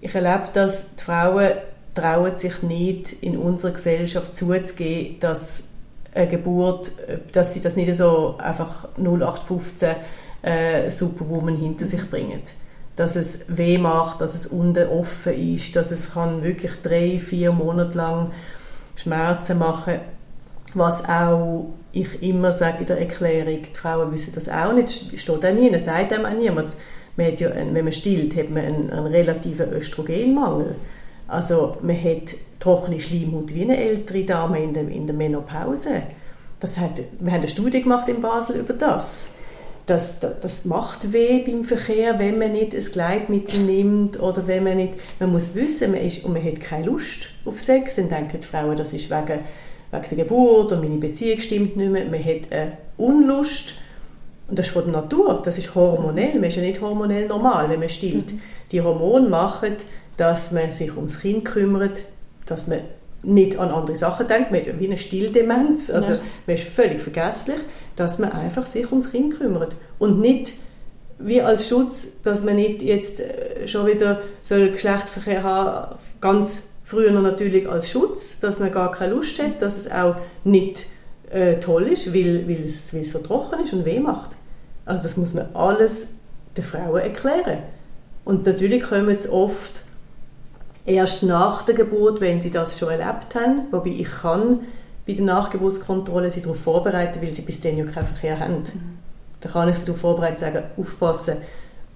Ich erlebe, dass die Frauen trauen sich nicht in unserer Gesellschaft zuzugeben, dass eine Geburt, dass sie das nicht so einfach 0815 äh, Superwoman hinter sich bringen. Dass es weh macht, dass es unten offen ist, dass es kann wirklich drei, vier Monate lang Schmerzen machen was auch ich immer sage in der Erklärung, die Frauen wissen das auch nicht, es steht auch nie, es sagt einem auch niemand. Man ja, einen- wenn man stillt, hat man einen, einen relativen Östrogenmangel. Also man hat trockene Schleimhaut wie eine ältere Dame in der, in der Menopause. Das heißt, wir haben eine Studie gemacht in Basel über das. Das, das, das macht weh beim Verkehr, wenn man nicht ein Gleitmittel nimmt oder wenn man nicht, man muss wissen, man, ist, und man hat keine Lust auf Sex, dann denken die Frauen, das ist wegen, wegen der Geburt und meine Beziehung stimmt nicht mehr, man hat eine Unlust. Und das ist von der Natur, das ist hormonell, man ist ja nicht hormonell normal, wenn man stillt. Die Hormone machen, dass man sich ums Kind kümmert, dass man nicht an andere Sachen denkt, man hat ja wie eine Stilldemenz, also man ist völlig vergesslich, dass man einfach sich ums Kind kümmert. Und nicht wie als Schutz, dass man nicht jetzt äh, schon wieder soll Geschlechtsverkehr haben, ganz früher natürlich als Schutz, dass man gar keine Lust hat, dass es auch nicht äh, toll ist, weil, weil, es, weil es so trocken ist und weh macht. Also das muss man alles den Frauen erklären. Und natürlich kommen es oft erst nach der Geburt, wenn sie das schon erlebt haben, wobei ich kann bei der Nachgeburtskontrolle sie darauf vorbereiten, weil sie bis dann ja keinen Verkehr haben. Da kann ich sie darauf vorbereiten, sagen, aufpassen,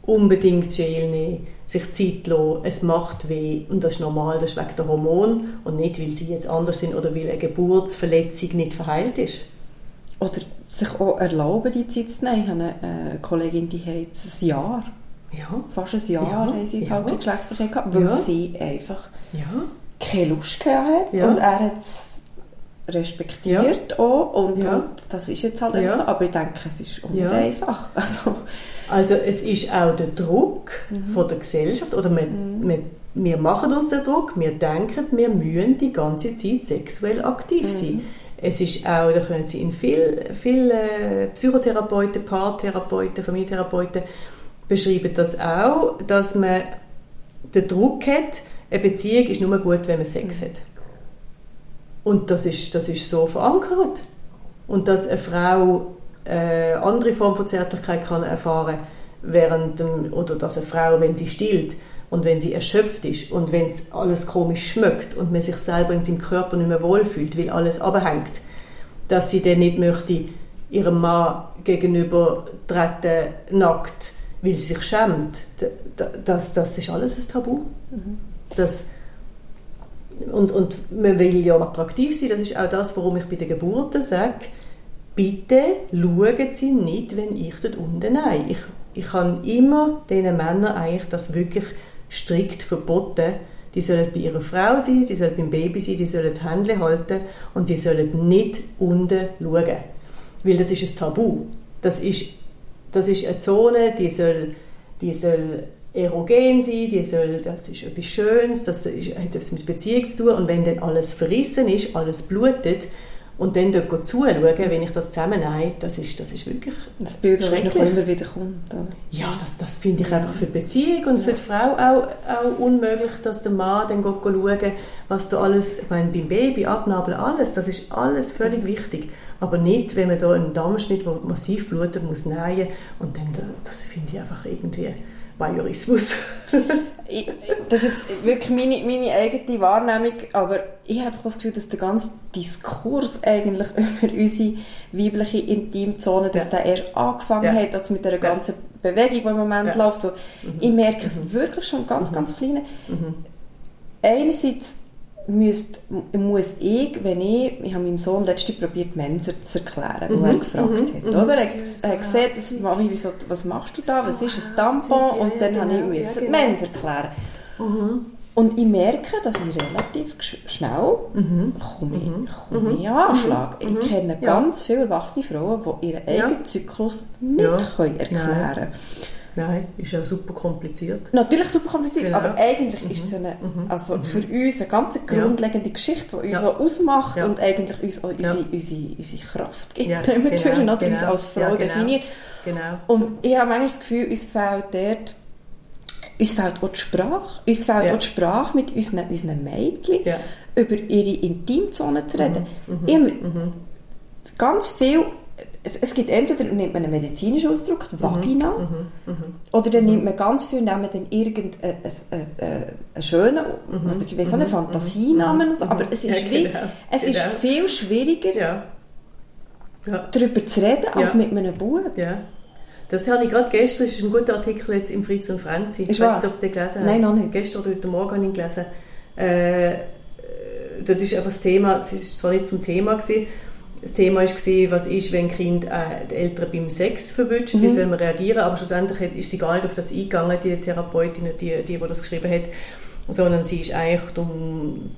unbedingt Gel nehmen, sich Zeit lassen, es macht weh und das ist normal, das ist wegen der Hormon und nicht, weil sie jetzt anders sind oder weil eine Geburtsverletzung nicht verheilt ist. oder sich auch erlauben, die Zeit zu nehmen. Ich habe eine äh, Kollegin, die hat ein Jahr, Ja, fast ein Jahr, Ja, haben sie ja. halt Geschlechtsverkehr gehabt, weil Ja. sie einfach ja, keine Lust gehabt hat Ja. und er hat es respektiert auch und, Ja. und das ist jetzt halt Ja. so, aber ich denke, es ist Ja. einfach. Also, Also es ist auch der Druck von der Gesellschaft, oder wir, wir, wir machen uns den Druck, wir denken, wir müssen die ganze Zeit sexuell aktiv sein. Es ist auch, da können Sie in vielen viel, äh, Psychotherapeuten, Paartherapeuten, Familientherapeuten beschreiben das auch, dass man den Druck hat, eine Beziehung ist nur gut, wenn man Sex hat. Und das ist, das ist so verankert. Und dass eine Frau äh, andere Form von Zärtlichkeit kann erfahren während dem, oder dass eine Frau, wenn sie stillt und wenn sie erschöpft ist und wenn es alles komisch schmeckt und man sich selber in seinem Körper nicht mehr wohlfühlt, weil alles abhängt, dass sie dann nicht möchte ihrem Mann gegenüber treten, nackt, weil sie sich schämt. Das, das ist alles ein Tabu. Das, und, und man will ja attraktiv sein, das ist auch das, warum ich bei den Geburten sage, bitte schauen Sie nicht, wenn ich dort unten nein. Ich, ich habe immer diesen Männern eigentlich das wirklich strikt verboten. Die sollen bei ihrer Frau sein, die sollen beim Baby sein, die sollen die Hände halten und die sollen nicht unten schauen. Weil das ist ein Tabu. Das ist, das ist eine Zone, die soll, die soll erogen sein, die soll, das ist etwas Schönes, das ist, hat etwas mit Beziehung zu tun. Und wenn dann alles verrissen ist, alles blutet, und dann dort zuschauen, wenn ich das zusammennehme, das ist, das ist wirklich das Bild, das noch immer wieder kommt. Oder? ja, das, das finde ich einfach für die Beziehung und für die Frau auch, auch unmöglich, dass der Mann dann schauen, was da alles, ich meine, beim Baby, Abnabeln, alles, das ist alles völlig wichtig. Aber nicht, wenn man da einen Dammschnitt, der massiv blutet, muss nähen und dann, das finde ich einfach irgendwie Ich, das ist jetzt wirklich meine, meine eigene Wahrnehmung, aber ich habe einfach das Gefühl, dass der ganze Diskurs eigentlich über unsere weibliche Intimzone, dass Ja. der erst angefangen Ja. hat, also mit der ganzen Bewegung, die im Moment Ja. läuft. Wo Ich merke es wirklich schon ganz, ganz klein. Mhm. Einerseits müsste, muss ich, wenn ich, ich habe meinem Sohn letztens probiert, Mensa zu erklären, mhm. wo er gefragt hat, mhm. oder? Er hat gesagt, das, Mami, wieso, was machst du da, was ist ein Tampon? Und dann ja, genau, habe ich müssen ja, genau. Mensa erklären. Mhm. Und ich merke, dass ich relativ schnell mhm. komme, mhm. komme mhm. Anschlag. Mhm. Ich kenne ja. ganz viele erwachsene Frauen, die ihren eigenen Zyklus nicht ja. können erklären können. Nein, ist ja super kompliziert. Natürlich super kompliziert, genau. aber eigentlich mhm. ist es eine, mhm. also mhm. für uns eine ganz grundlegende ja. Geschichte, die uns ja. ausmacht ja. und eigentlich uns auch unsere, ja. unsere, unsere Kraft gibt. Ja, genau, natürlich, genau. uns als Frau genau. definiert. Genau. Und ich habe manchmal das Gefühl, uns fehlt dort uns fehlt auch die Sprache. Uns fehlt auch die Sprache mit unseren, unseren Mädchen, über ihre Intimzone zu reden. Mhm. Ich habe mhm. ganz viel es, gibt entweder nimmt man einen medizinischen Ausdruck, Vagina, mhm, mhm, mhm, oder dann nimmt man ganz viel, nehmen dann irgendeinen einen schönen, mhm, also ich weiß einen Fantasienamen, so, aber es ist, ja, wie, genau, es genau. ist viel schwieriger, ja. Ja. darüber zu reden, als mit einem Buch. Ja. Das habe ich gerade gestern, das ist ein guter Artikel jetzt im Fritz und Franzi. Ich weiß nicht, ob Sie den gelesen haben. Nein, noch nicht. Gestern oder heute Morgen habe ich gelesen. Äh, dort ist einfach das Thema, es ist zwar nicht zum Thema gewesen, das Thema war, was ist, wenn Kind äh, die Eltern beim Sex verwünscht, mhm. wie soll man reagieren, aber schlussendlich ist sie gar nicht auf das eingegangen, die Therapeutin, die, die, die das geschrieben hat, sondern sie ist eigentlich darum,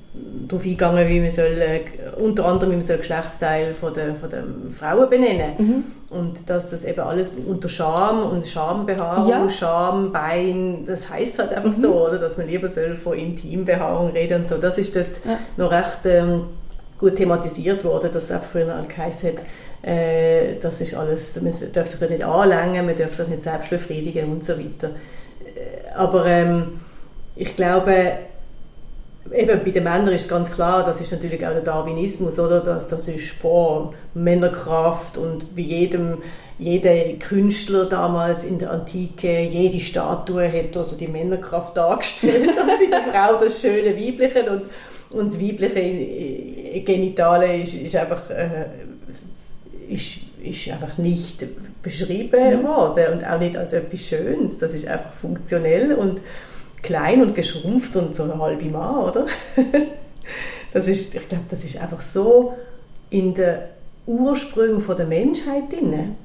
darauf eingegangen, wie man soll, äh, unter anderem wie man soll Geschlechtsteil von der, von der Frauen benennen mhm. und dass das eben alles unter Scham und Schambehaarung, ja. Scham, Bein, das heißt halt einfach mhm. so, oder, dass man lieber soll von Intimbehaarung reden und so, das ist dort ja. noch recht... Ähm, gut thematisiert worden, dass es auch früher an geheißen hat, äh, das ist alles, man darf sich da nicht anlängen, man darf sich nicht selbst befriedigen und so weiter. Äh, aber ähm, ich glaube, eben bei den Männern ist ganz klar, das ist natürlich auch der Darwinismus, oder? Das, das ist boah, Männerkraft und bei jedem jeder Künstler damals in der Antike, jede Statue hat also die Männerkraft dargestellt und bei der Frau das schöne Weibliche und und das weibliche äh, Genitale ist, ist einfach, äh, ist, ist einfach nicht beschrieben mhm. worden und auch nicht als etwas Schönes. Das ist einfach funktionell und klein und geschrumpft und so eine halbe Mann, oder? das ist, ich glaube, das ist einfach so in den Ursprüngen der Menschheit drin.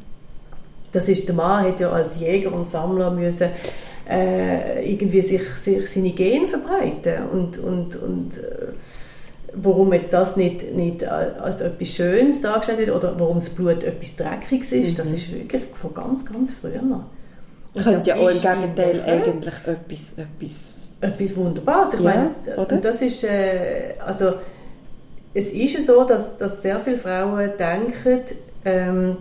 Das ist, der Mann hat ja als Jäger und Sammler müssen äh, irgendwie sich, sich seine Gene verbreiten und, und, und äh, warum jetzt das nicht, nicht als etwas Schönes dargestellt wird oder warum das Blut etwas Dreckiges ist, mhm. das ist wirklich von ganz, ganz früher noch. Und Könnte ja auch im Gegenteil eigentlich etwas, etwas... Etwas Wunderbares. Ich ja, meine, das, oder? das ist, äh, also es ist so, dass, dass sehr viele Frauen denken, ähm,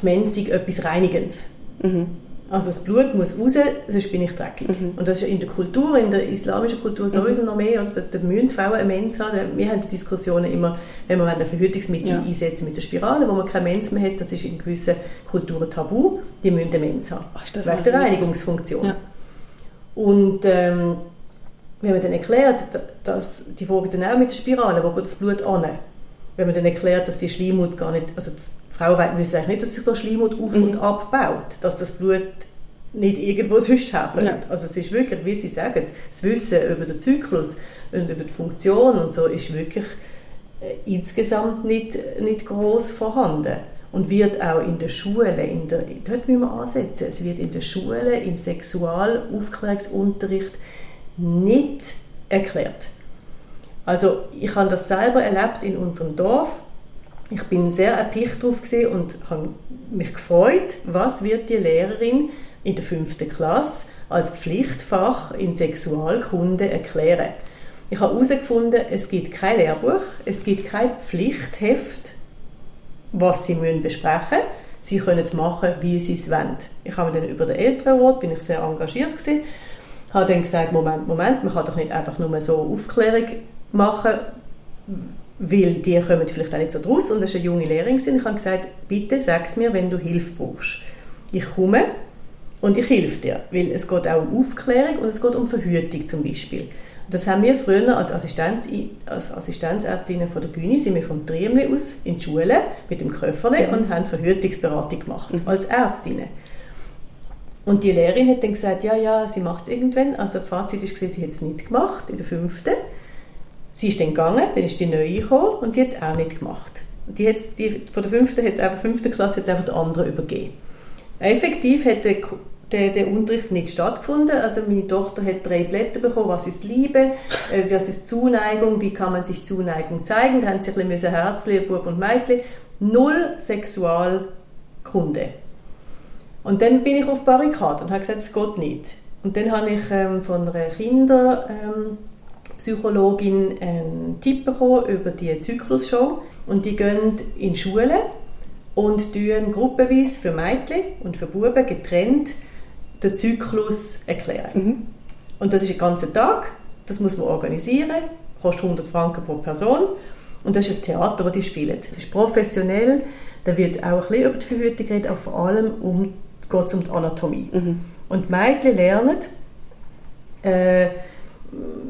die Männer sei etwas Reinigendes. Mhm. Also das Blut muss raus, sonst bin ich dreckig. Mhm. Und das ist in der Kultur, in der islamischen Kultur sowieso mhm. noch mehr. Oder? Da, da müssen Frauen eine Mens haben. Wir haben die Diskussionen immer, wenn man ein Verhütungsmittel ja. einsetzen mit der Spirale, wo man keine Mens mehr hat, das ist in gewissen Kulturen tabu, die müssen eine Mens haben. Ach, wegen der Reinigungsfunktion. Ja. Und ähm, wenn man dann erklärt, dass die Folge dann auch mit der Spirale, wo geht das Blut an? Wenn man dann erklärt, dass die Schleimhaut gar nicht, also Frauen wissen eigentlich nicht, dass sich da Schleimhaut auf- mhm. und abbaut, dass das Blut nicht irgendwo sonst herkommt. Ja. Also es ist wirklich, wie Sie sagen, das Wissen über den Zyklus und über die Funktion und so ist wirklich äh, insgesamt nicht, nicht groß vorhanden und wird auch in der Schule, in der, dort müssen wir ansetzen, es wird in der Schule im Sexualaufklärungsunterricht nicht erklärt. Also ich habe das selber erlebt in unserem Dorf, ich bin sehr erpicht drauf und habe mich gefreut, was wird die Lehrerin in der fünften Klasse als Pflichtfach in Sexualkunde erklären. Ich habe herausgefunden, es gibt kein Lehrbuch, es gibt kein Pflichtheft, was sie müssen besprechen müssen. Sie können es machen, wie sie es wollen. Ich habe dann über den Elternrat, bin ich sehr engagiert gewesen, habe dann gesagt, Moment, Moment, man kann doch nicht einfach nur so Aufklärung machen, weil die kommen vielleicht auch nicht so draus und das ist eine junge Lehrerin und ich habe gesagt, bitte sag mir, wenn du Hilfe brauchst. Ich komme und ich helfe dir, weil es geht auch um Aufklärung und es geht um Verhütung zum Beispiel. Und das haben wir früher als, Assistenz, als Assistenzärztinnen von der Gyni, sind wir vom Triemli aus in die Schule mit dem Köfferle mhm. und haben Verhütungsberatung gemacht, mhm. als Ärztinnen. Und die Lehrerin hat dann gesagt, ja, ja, sie macht es irgendwann. Also Fazit ist, sie hat es nicht gemacht in der fünften. Sie ist dann gegangen, dann ist die neue gekommen und die hat es auch nicht gemacht. Die hat's, die, von der fünften hat es einfach fünfte Klasse jetzt einfach der andere übergeben. Effektiv hat der, der, der, Unterricht nicht stattgefunden. Also meine Tochter hat drei Blätter bekommen, was ist Liebe, äh, was ist Zuneigung, wie kann man sich Zuneigung zeigen. Da haben sie ein bisschen Herzli, Bub und Mädchen. Null Sexualkunde. Und dann bin ich auf Barrikaden und habe gesagt, es geht nicht. Und dann habe ich ähm, von einer Kinderpsychologin ähm, einen Tipp bekommen über die Zyklusshow. Und die gehen in Schulen und tun gruppenweise für Mädchen und für Buben getrennt den Zyklus erklären. Mhm. Und das ist ein ganzer Tag, das muss man organisieren, kostet 100 Franken pro Person und das ist ein Theater, das die spielen. Es ist professionell, da wird auch ein bisschen über die Verhütung geredet, aber vor allem um, geht es um die Anatomie. Mhm. Und die Mädchen lernen, äh,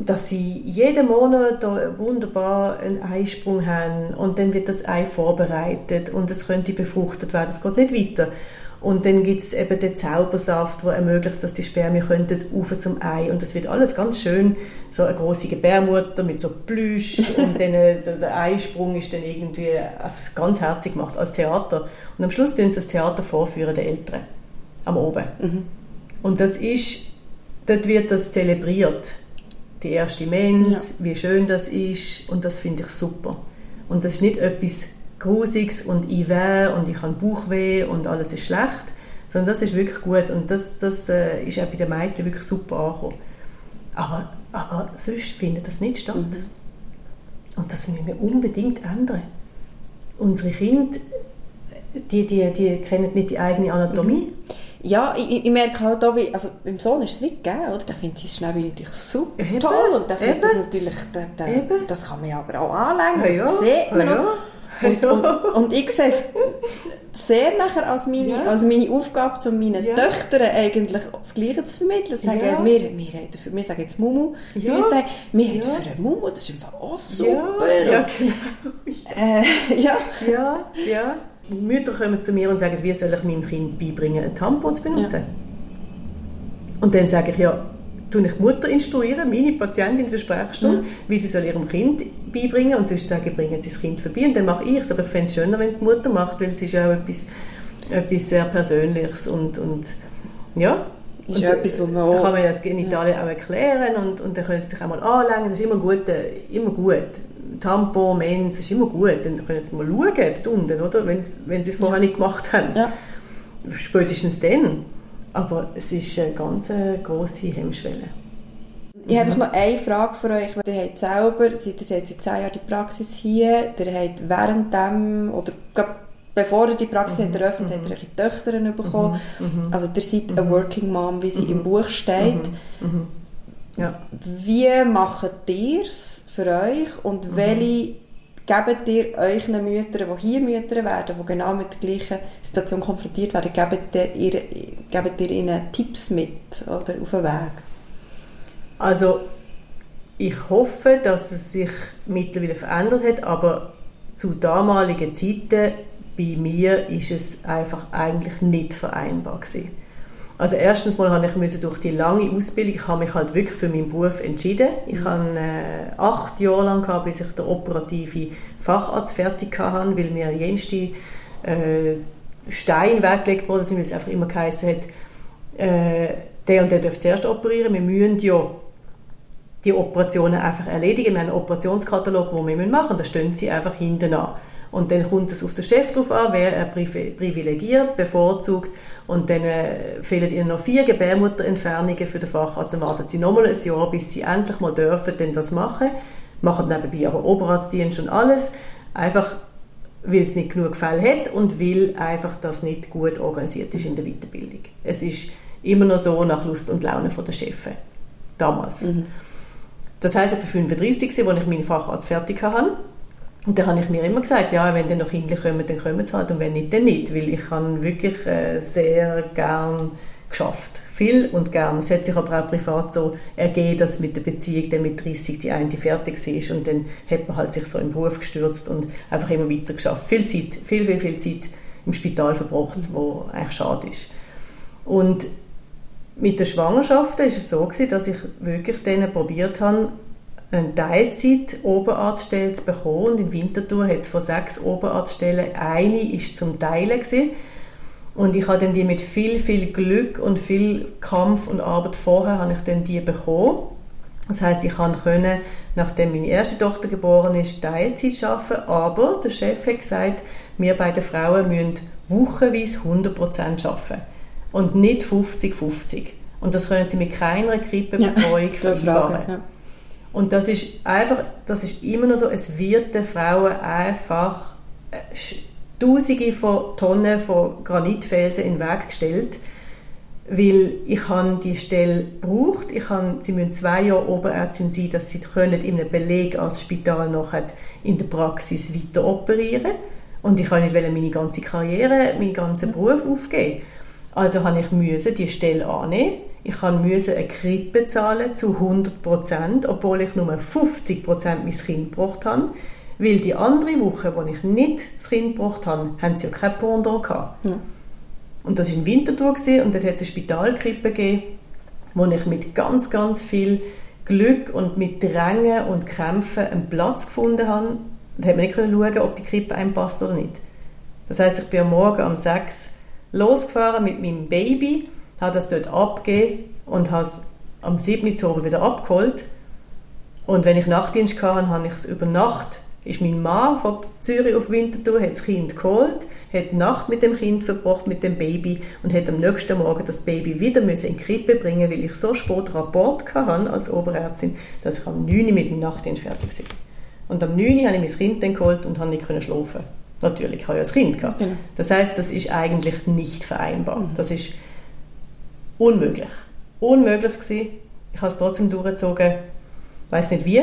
dass sie jeden Monat wunderbar einen Eisprung haben und dann wird das Ei vorbereitet und es könnte befruchtet werden. Es geht nicht weiter. Und dann gibt es eben den Zaubersaft, der ermöglicht, dass die Spermien könnten zum Ei. Und das wird alles ganz schön, so eine große Gebärmutter mit so Plüsch und dann äh, der Eisprung ist dann irgendwie also ganz herzig gemacht als Theater. Und am Schluss tun sie das Theater vorführen, der Eltern, am Oben. Mhm. Und das ist, dort wird das zelebriert die erste Mens, ja. wie schön das ist und das finde ich super. Und das ist nicht etwas Grusiges und ich weh und ich habe Bauchweh und alles ist schlecht, sondern das ist wirklich gut und das, das äh, ist auch bei den Mädchen wirklich super angekommen. Aber, aber sonst findet das nicht statt. Mhm. Und das müssen wir unbedingt ändern. Unsere Kinder, die, die, die kennen nicht die eigene Anatomie. Mhm ja, ich, ich merke halt auch, wie, also beim Sohn ist es wie gegeben, oder? Der findet es schnell natürlich super Eben. toll und der findet das natürlich, der, der, das kann man ja aber auch anlängen, ja, das ja. sieht man. Ja. Und, und, und, ich sehe es sehr nachher als meine, ja. als meine Aufgabe, um meinen ja. Töchtern eigentlich das Gleiche zu vermitteln. Sagen, ja. wir, wir, haben wir sagen jetzt Mumu, ja. wir sagen, wir haben für einen Mumu, das ist einfach auch super. Ja, ja genau. Äh, ja. ja, ja. Mütter kommen zu mir und sagen, wie soll ich meinem Kind beibringen, ein Tampon zu benutzen? Ja. Und dann sage ich, ja, tue ich die Mutter instruieren, meine Patientin in der Sprechstunde, ja. wie sie soll ihrem Kind beibringen und sonst sage ich, bringen Sie das Kind vorbei und dann mache ich es. Aber ich fände es schöner, wenn es die Mutter macht, weil es ist ja auch etwas, etwas sehr Persönliches und, und ja. Ist und, etwas, wo man auch, da kann man ja das Genitalien ja. auch erklären und, und dann können sie sich auch mal anlängen, das ist immer gut, äh, immer gut. Tampon, Mens, ist immer gut. Dann können Sie mal schauen, dort unten, oder? Wenn Sie es vorher ja. nicht gemacht haben. Ja. Spätestens dann. Aber es ist eine ganz äh, grosse Hemmschwelle. Ich habe noch eine Frage für euch. Ihr habt selber, seit ihr seit zehn Jahren die Praxis hier, ihr habt während dem, oder bevor ihr die Praxis mhm. eröffnet habt, ihr eure Töchter bekommen. Mhm. mhm. Also ihr seid mhm. eine Working Mom, wie sie mhm. im Buch steht. Mhm. Ja. Wie macht ihr es? Für euch und mhm. welche gebt ihr euch Müttern, die hier Mütter werden, die genau mit der gleichen Situation konfrontiert werden, gebt ihr, gebt ihr ihnen Tipps mit oder auf den Weg? Also ich hoffe, dass es sich mittlerweile verändert hat, aber zu damaligen Zeiten bei mir ist es einfach eigentlich nicht vereinbar gewesen. Also erstens mal habe ich durch die lange Ausbildung, ich habe mich halt wirklich für meinen Beruf entschieden. Ich mhm. habe äh, acht Jahre lang gehabt, bis ich den operativen Facharzt fertig hatte, weil mir jenste äh, Stein weggelegt wurde, weil es einfach immer geheißen hat, äh, der und der darf zuerst operieren. Wir müssen ja die Operationen einfach erledigen. Wir haben einen Operationskatalog, den wir machen müssen. Da stehen sie einfach hinten an. Und dann kommt es auf den Chef drauf an, wer er privilegiert, bevorzugt. Und dann äh, fehlen ihnen noch vier Gebärmutterentfernungen für den Facharzt. Dann warten sie nochmal ein Jahr, bis sie endlich mal dürfen denn das machen. Machen nebenbei aber Oberarztdienst und alles. Einfach, weil es nicht genug Fälle hat und weil einfach das nicht gut organisiert ist in der Weiterbildung. Es ist immer noch so nach Lust und Laune von der Chefin. Damals. Mhm. Das heisst, ich war 35, als ich meinen Facharzt fertig hatte. Und dann habe ich mir immer gesagt, ja, wenn dann noch Kinder kommen, dann kommen sie halt und wenn nicht, dann nicht, weil ich habe wirklich äh, sehr gern geschafft. Viel und gern. Es hat sich aber auch privat so ergeben, dass mit der Beziehung dann mit 30 die eine fertig war und dann hat man halt sich so im Beruf gestürzt und einfach immer weiter geschafft. Viel Zeit, viel, viel, viel Zeit im Spital verbracht, wo eigentlich schade ist. Und mit der Schwangerschaft ist es so gewesen, dass ich wirklich denen probiert habe, eine Teilzeit-Oberarztstelle zu bekommen. Und in Winterthur hat es von sechs Oberarztstellen eine ist zum Teilen gewesen. Und ich habe dann die mit viel, viel Glück und viel Kampf und Arbeit vorher habe ich dann die bekommen. Das heißt, ich konnte, nachdem meine erste Tochter geboren ist, Teilzeit arbeiten, aber der Chef hat gesagt, wir beide Frauen müssen wochenweise 100% arbeiten und nicht 50-50. Und das können sie mit keiner Krippenbetreuung ja, vereinbaren. Ja. Und das ist einfach, das ist immer noch so, es wird den Frauen einfach äh, Tausende von Tonnen von Granitfelsen in den Weg gestellt, weil ich habe die Stelle gebraucht. Ich habe, sie müssen zwei Jahre Oberärztin sein, dass sie können in einem Beleg als Spital nachher in der Praxis weiter operieren und ich kann nicht meine ganze Karriere, meinen ganzen Beruf aufgeben. Also habe ich müsse die Stelle annehmen. Ich musste eine Krippe zahlen zu 100 Prozent, obwohl ich nur 50 Prozent mein Kind gebracht habe. Weil die andere Woche, wo ich nicht das Kind gebracht habe, haben sie ja kein Pendant gehabt. Ja. Und das war in Winterthur und dort hat es eine Spitalkrippe gegeben, wo ich mit ganz, ganz viel Glück und mit Drängen und Kämpfen einen Platz gefunden habe. Da hat man nicht schauen, ob die Krippe einem passt oder nicht. Das heißt, ich bin am Morgen um 6 losgefahren mit meinem Baby, habe das dort abgegeben und habe es am 7. Uhr wieder abgeholt. Und wenn ich Nachtdienst hatte, habe ich es über Nacht ist mein Mann von Zürich auf Winterthur, hat das Kind geholt, hat die Nacht mit dem Kind verbracht, mit dem Baby und hat am nächsten Morgen das Baby wieder in die Krippe bringen, weil ich so spät Rapport hatte als Oberärztin, dass ich am 9 Uhr mit dem Nachtdienst fertig war. Und am 9 Uhr habe ich mein Kind dann geholt und konnte nicht schlafen. Natürlich, ich habe ja ein Kind gehabt. Genau. Das heißt, das ist eigentlich nicht vereinbar. Mhm. Das ist unmöglich. Unmöglich gewesen. Ich habe es trotzdem durchgezogen. Ich weiß nicht wie.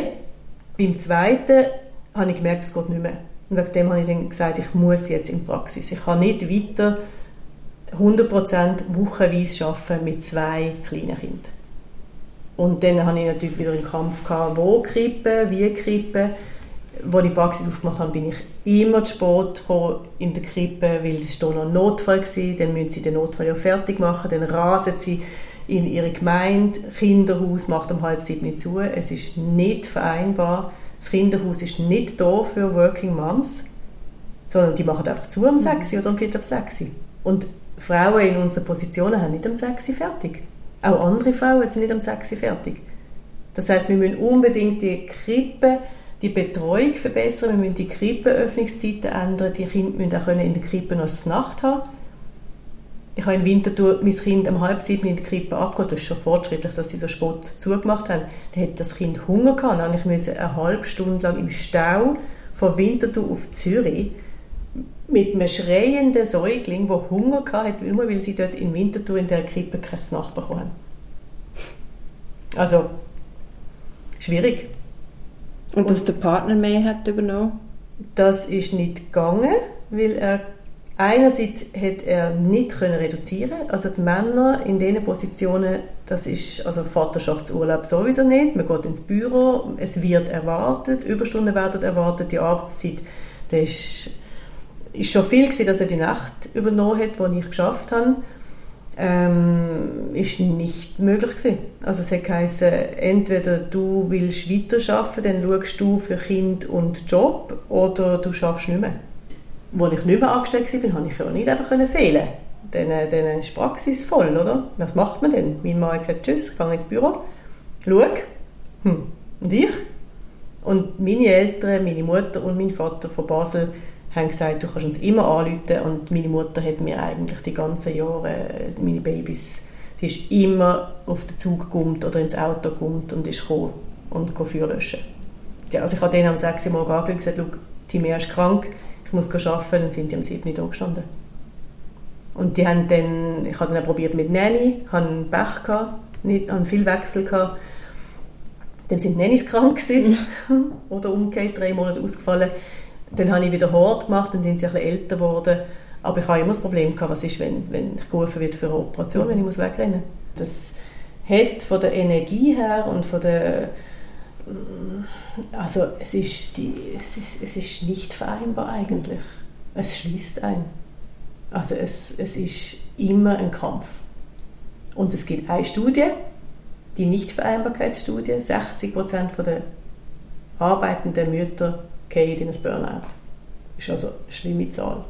Beim zweiten habe ich gemerkt, es geht nicht mehr. Und wegen dem habe ich dann gesagt, ich muss jetzt in die Praxis. Ich kann nicht weiter 100% wochenweise arbeiten mit zwei kleinen Kindern. Und dann hatte ich natürlich wieder einen Kampf, gehabt, wo krippen, wie krippen. Als ich die Praxis aufgemacht habe, bin ich immer zu spät in der Krippe, weil es da noch ein Notfall war. Dann müssen sie den Notfall ja fertig machen, dann rasen sie in ihre Gemeinde, Kinderhaus macht um halb sieben zu. Es ist nicht vereinbar das Kinderhaus ist nicht da für Working Moms, sondern die machen einfach zu um 6 mhm. oder um 4 ab 6 Und Frauen in unseren Positionen haben nicht um 6 fertig. Auch andere Frauen sind nicht um 6 fertig. Das heißt, wir müssen unbedingt die Krippe, die Betreuung verbessern, wir müssen die Krippenöffnungszeiten ändern, die Kinder müssen auch in der Krippe noch die Nacht haben ich habe im Winter mein Kind um halb sieben in der Krippe abgeholt. Das ist schon fortschrittlich, dass sie so spät zugemacht haben. Dann hat das Kind Hunger gehabt. Dann musste ich eine halbe Stunde lang im Stau von Winterthur auf Zürich mit einem schreienden Säugling, der Hunger hatte, nur weil sie dort in Winterthur in der Krippe kein Nacht bekommen Also, schwierig. Und dass der Partner mehr hat übernommen? Das ist nicht gegangen, weil er Einerseits hat er nicht können reduzieren, also die Männer in diesen Positionen, das ist also Vaterschaftsurlaub sowieso nicht. Man geht ins Büro, es wird erwartet, Überstunden werden erwartet, die Arbeitszeit, das ist, ist schon viel gewesen, dass er die Nacht übernommen hat, die ich geschafft habe. Ähm, ist nicht möglich gewesen. Also es geheißen, entweder du willst weiterarbeiten, dann schaust du für Kind und Job oder du schaffst nicht mehr als ich nicht mehr angestellt war, konnte ich ja nicht einfach fehlen. Dann, äh, dann ist die Praxis voll, oder? Was macht man denn? Mein Mann hat gesagt, tschüss, ich gehe ins Büro, schau, hm. und ich? Und meine Eltern, meine Mutter und mein Vater von Basel haben gesagt, du kannst uns immer anrufen und meine Mutter hat mir eigentlich die ganzen Jahre, äh, meine Babys, die ist immer auf den Zug gekommen oder ins Auto gekommen und ist gekommen und Feuer löschen. Ja, also ich habe denen am 6. Uhr angerufen und gesagt, Timea ist krank, ich muss arbeiten, dann sind die am 7. Uhr gestanden. Und die haben dann, ich habe dann auch probiert mit Nanny, hatte einen Pech, gehabt, nicht, hatte viel Wechsel. Gehabt. Dann sind die Nannys krank gewesen, oder umgekehrt, drei Monate ausgefallen. Dann habe ich wieder Hort gemacht, dann sind sie ein bisschen älter geworden. Aber ich habe immer das Problem gehabt, was ist, wenn, wenn ich gerufen wird für eine Operation, wenn ich muss wegrennen muss. Das hat von der Energie her und von der also es ist, die, es, ist, es ist nicht vereinbar eigentlich. Es schließt ein. Also es, es ist immer ein Kampf. Und es gibt eine Studie, die Nichtvereinbarkeitsstudie. 60 Prozent der arbeitende Mütter gehen in ein Burnout. Das ist also eine schlimme Zahl.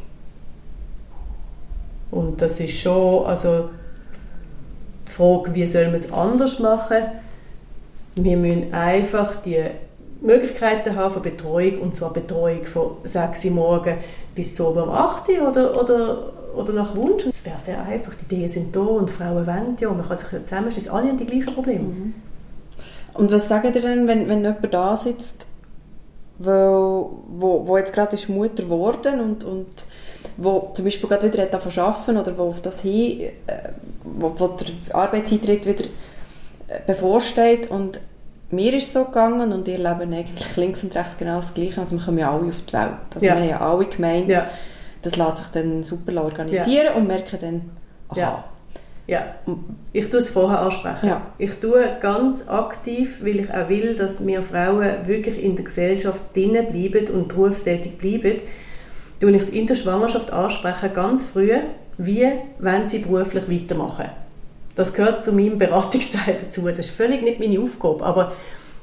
Und das ist schon, also die Frage, wie soll man es anders machen? Wir müssen einfach die Möglichkeiten haben von Betreuung, und zwar Betreuung von 6 Uhr morgens bis zu um 8 Uhr oder, oder, oder nach Wunsch. Es wäre sehr einfach, die Ideen sind da und Frauen wollen ja, man kann sich zusammenschließen, alle haben die gleichen Probleme. Mhm. Und was sagen ihr denn, wenn, wenn jemand da sitzt, wo, wo, wo jetzt gerade ist Mutter geworden und, und wo zum Beispiel gerade wieder hat arbeiten oder wo auf das hin, äh, wo, wo der Arbeitseintritt wieder äh, bevorsteht und mir ist es so gegangen und ihr leben eigentlich links und rechts genau das Gleiche. Also wir kommen ja alle auf die Welt. Also ja. wir haben ja alle gemeint, ja. das lässt sich dann super organisieren ja. und merken dann, aha. Ja. ich tue es vorher ansprechen. Ja. Ich tue ganz aktiv, weil ich auch will, dass wir Frauen wirklich in der Gesellschaft drinnen bleiben und berufstätig bleiben, tue ich es in der Schwangerschaft ansprechen, ganz früh, wie wenn sie beruflich weitermachen. Das gehört zu meinem Beratungsteil dazu. Das ist völlig nicht meine Aufgabe, aber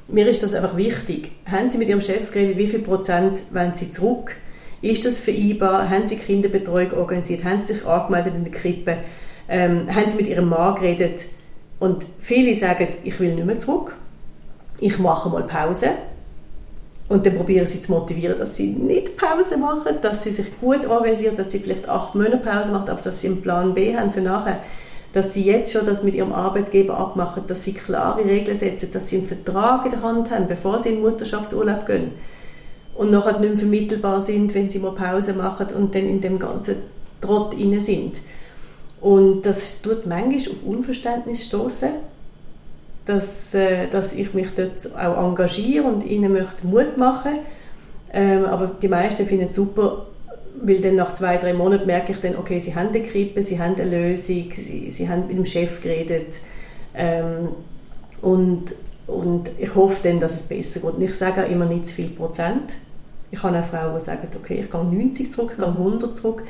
mir ist das einfach wichtig. Haben Sie mit Ihrem Chef geredet, wie viel Prozent wollen Sie zurück? Ist das vereinbar? Haben Sie Kinderbetreuung organisiert? Haben Sie sich angemeldet in der Krippe? Ähm, haben Sie mit Ihrem Mann geredet? Und viele sagen, ich will nicht mehr zurück. Ich mache mal Pause. Und dann probieren sie zu motivieren, dass sie nicht Pause machen, dass sie sich gut organisieren, dass sie vielleicht acht Monate Pause machen, aber dass sie einen Plan B haben für nachher dass sie jetzt schon das mit ihrem Arbeitgeber abmachen, dass sie klare Regeln setzen, dass sie einen Vertrag in der Hand haben, bevor sie in Mutterschaftsurlaub gehen und nachher nicht mehr vermittelbar sind, wenn sie mal Pause machen und dann in dem ganzen Trott inne sind. Und das tut manchmal auf Unverständnis stoßen, dass, äh, dass ich mich dort auch engagiere und ihnen möchte Mut machen. Ähm, aber die meisten finden es super, weil dann nach zwei, drei Monaten merke ich dann, okay, sie haben eine Krippe, sie haben eine Lösung, sie, sie haben mit dem Chef geredet ähm, und, und ich hoffe dann, dass es besser geht. Und ich sage auch immer nicht zu viel Prozent. Ich habe auch Frauen, die sagen, okay, ich gehe 90 zurück, ich gehe 100 zurück.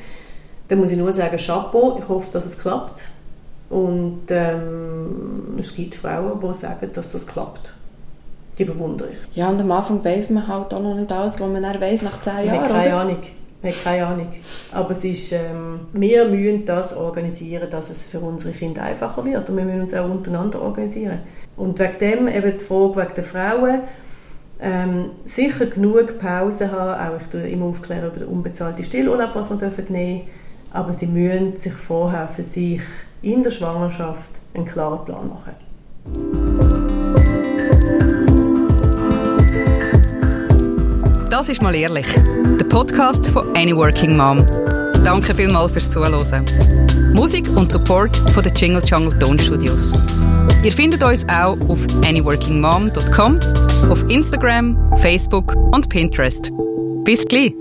Dann muss ich nur sagen, Chapeau, ich hoffe, dass es klappt. Und ähm, es gibt Frauen, die sagen, dass das klappt. Die bewundere ich. Ja, und am Anfang weiß man halt auch noch nicht alles, was man dann weiss nach zehn Jahren, keine oder? Ahnung. Ich habe keine Ahnung. Aber es ist, ähm, wir müssen das organisieren, dass es für unsere Kinder einfacher wird. Und wir müssen uns auch untereinander organisieren. Und wegen dem eben die Frage wegen der Frauen, ähm, sicher genug Pause haben, auch ich tue immer aufklären über den unbezahlten Stillurlaub, was wir dürfen nehmen aber sie müssen sich vorher für sich in der Schwangerschaft einen klaren Plan machen. Das ist mal ehrlich. Der Podcast von Any Working Mom. Danke vielmals fürs Zuhören. Musik und Support von den Jingle Jungle Tonstudios. Ihr findet uns auch auf anyworkingmom.com, auf Instagram, Facebook und Pinterest. Bis gleich!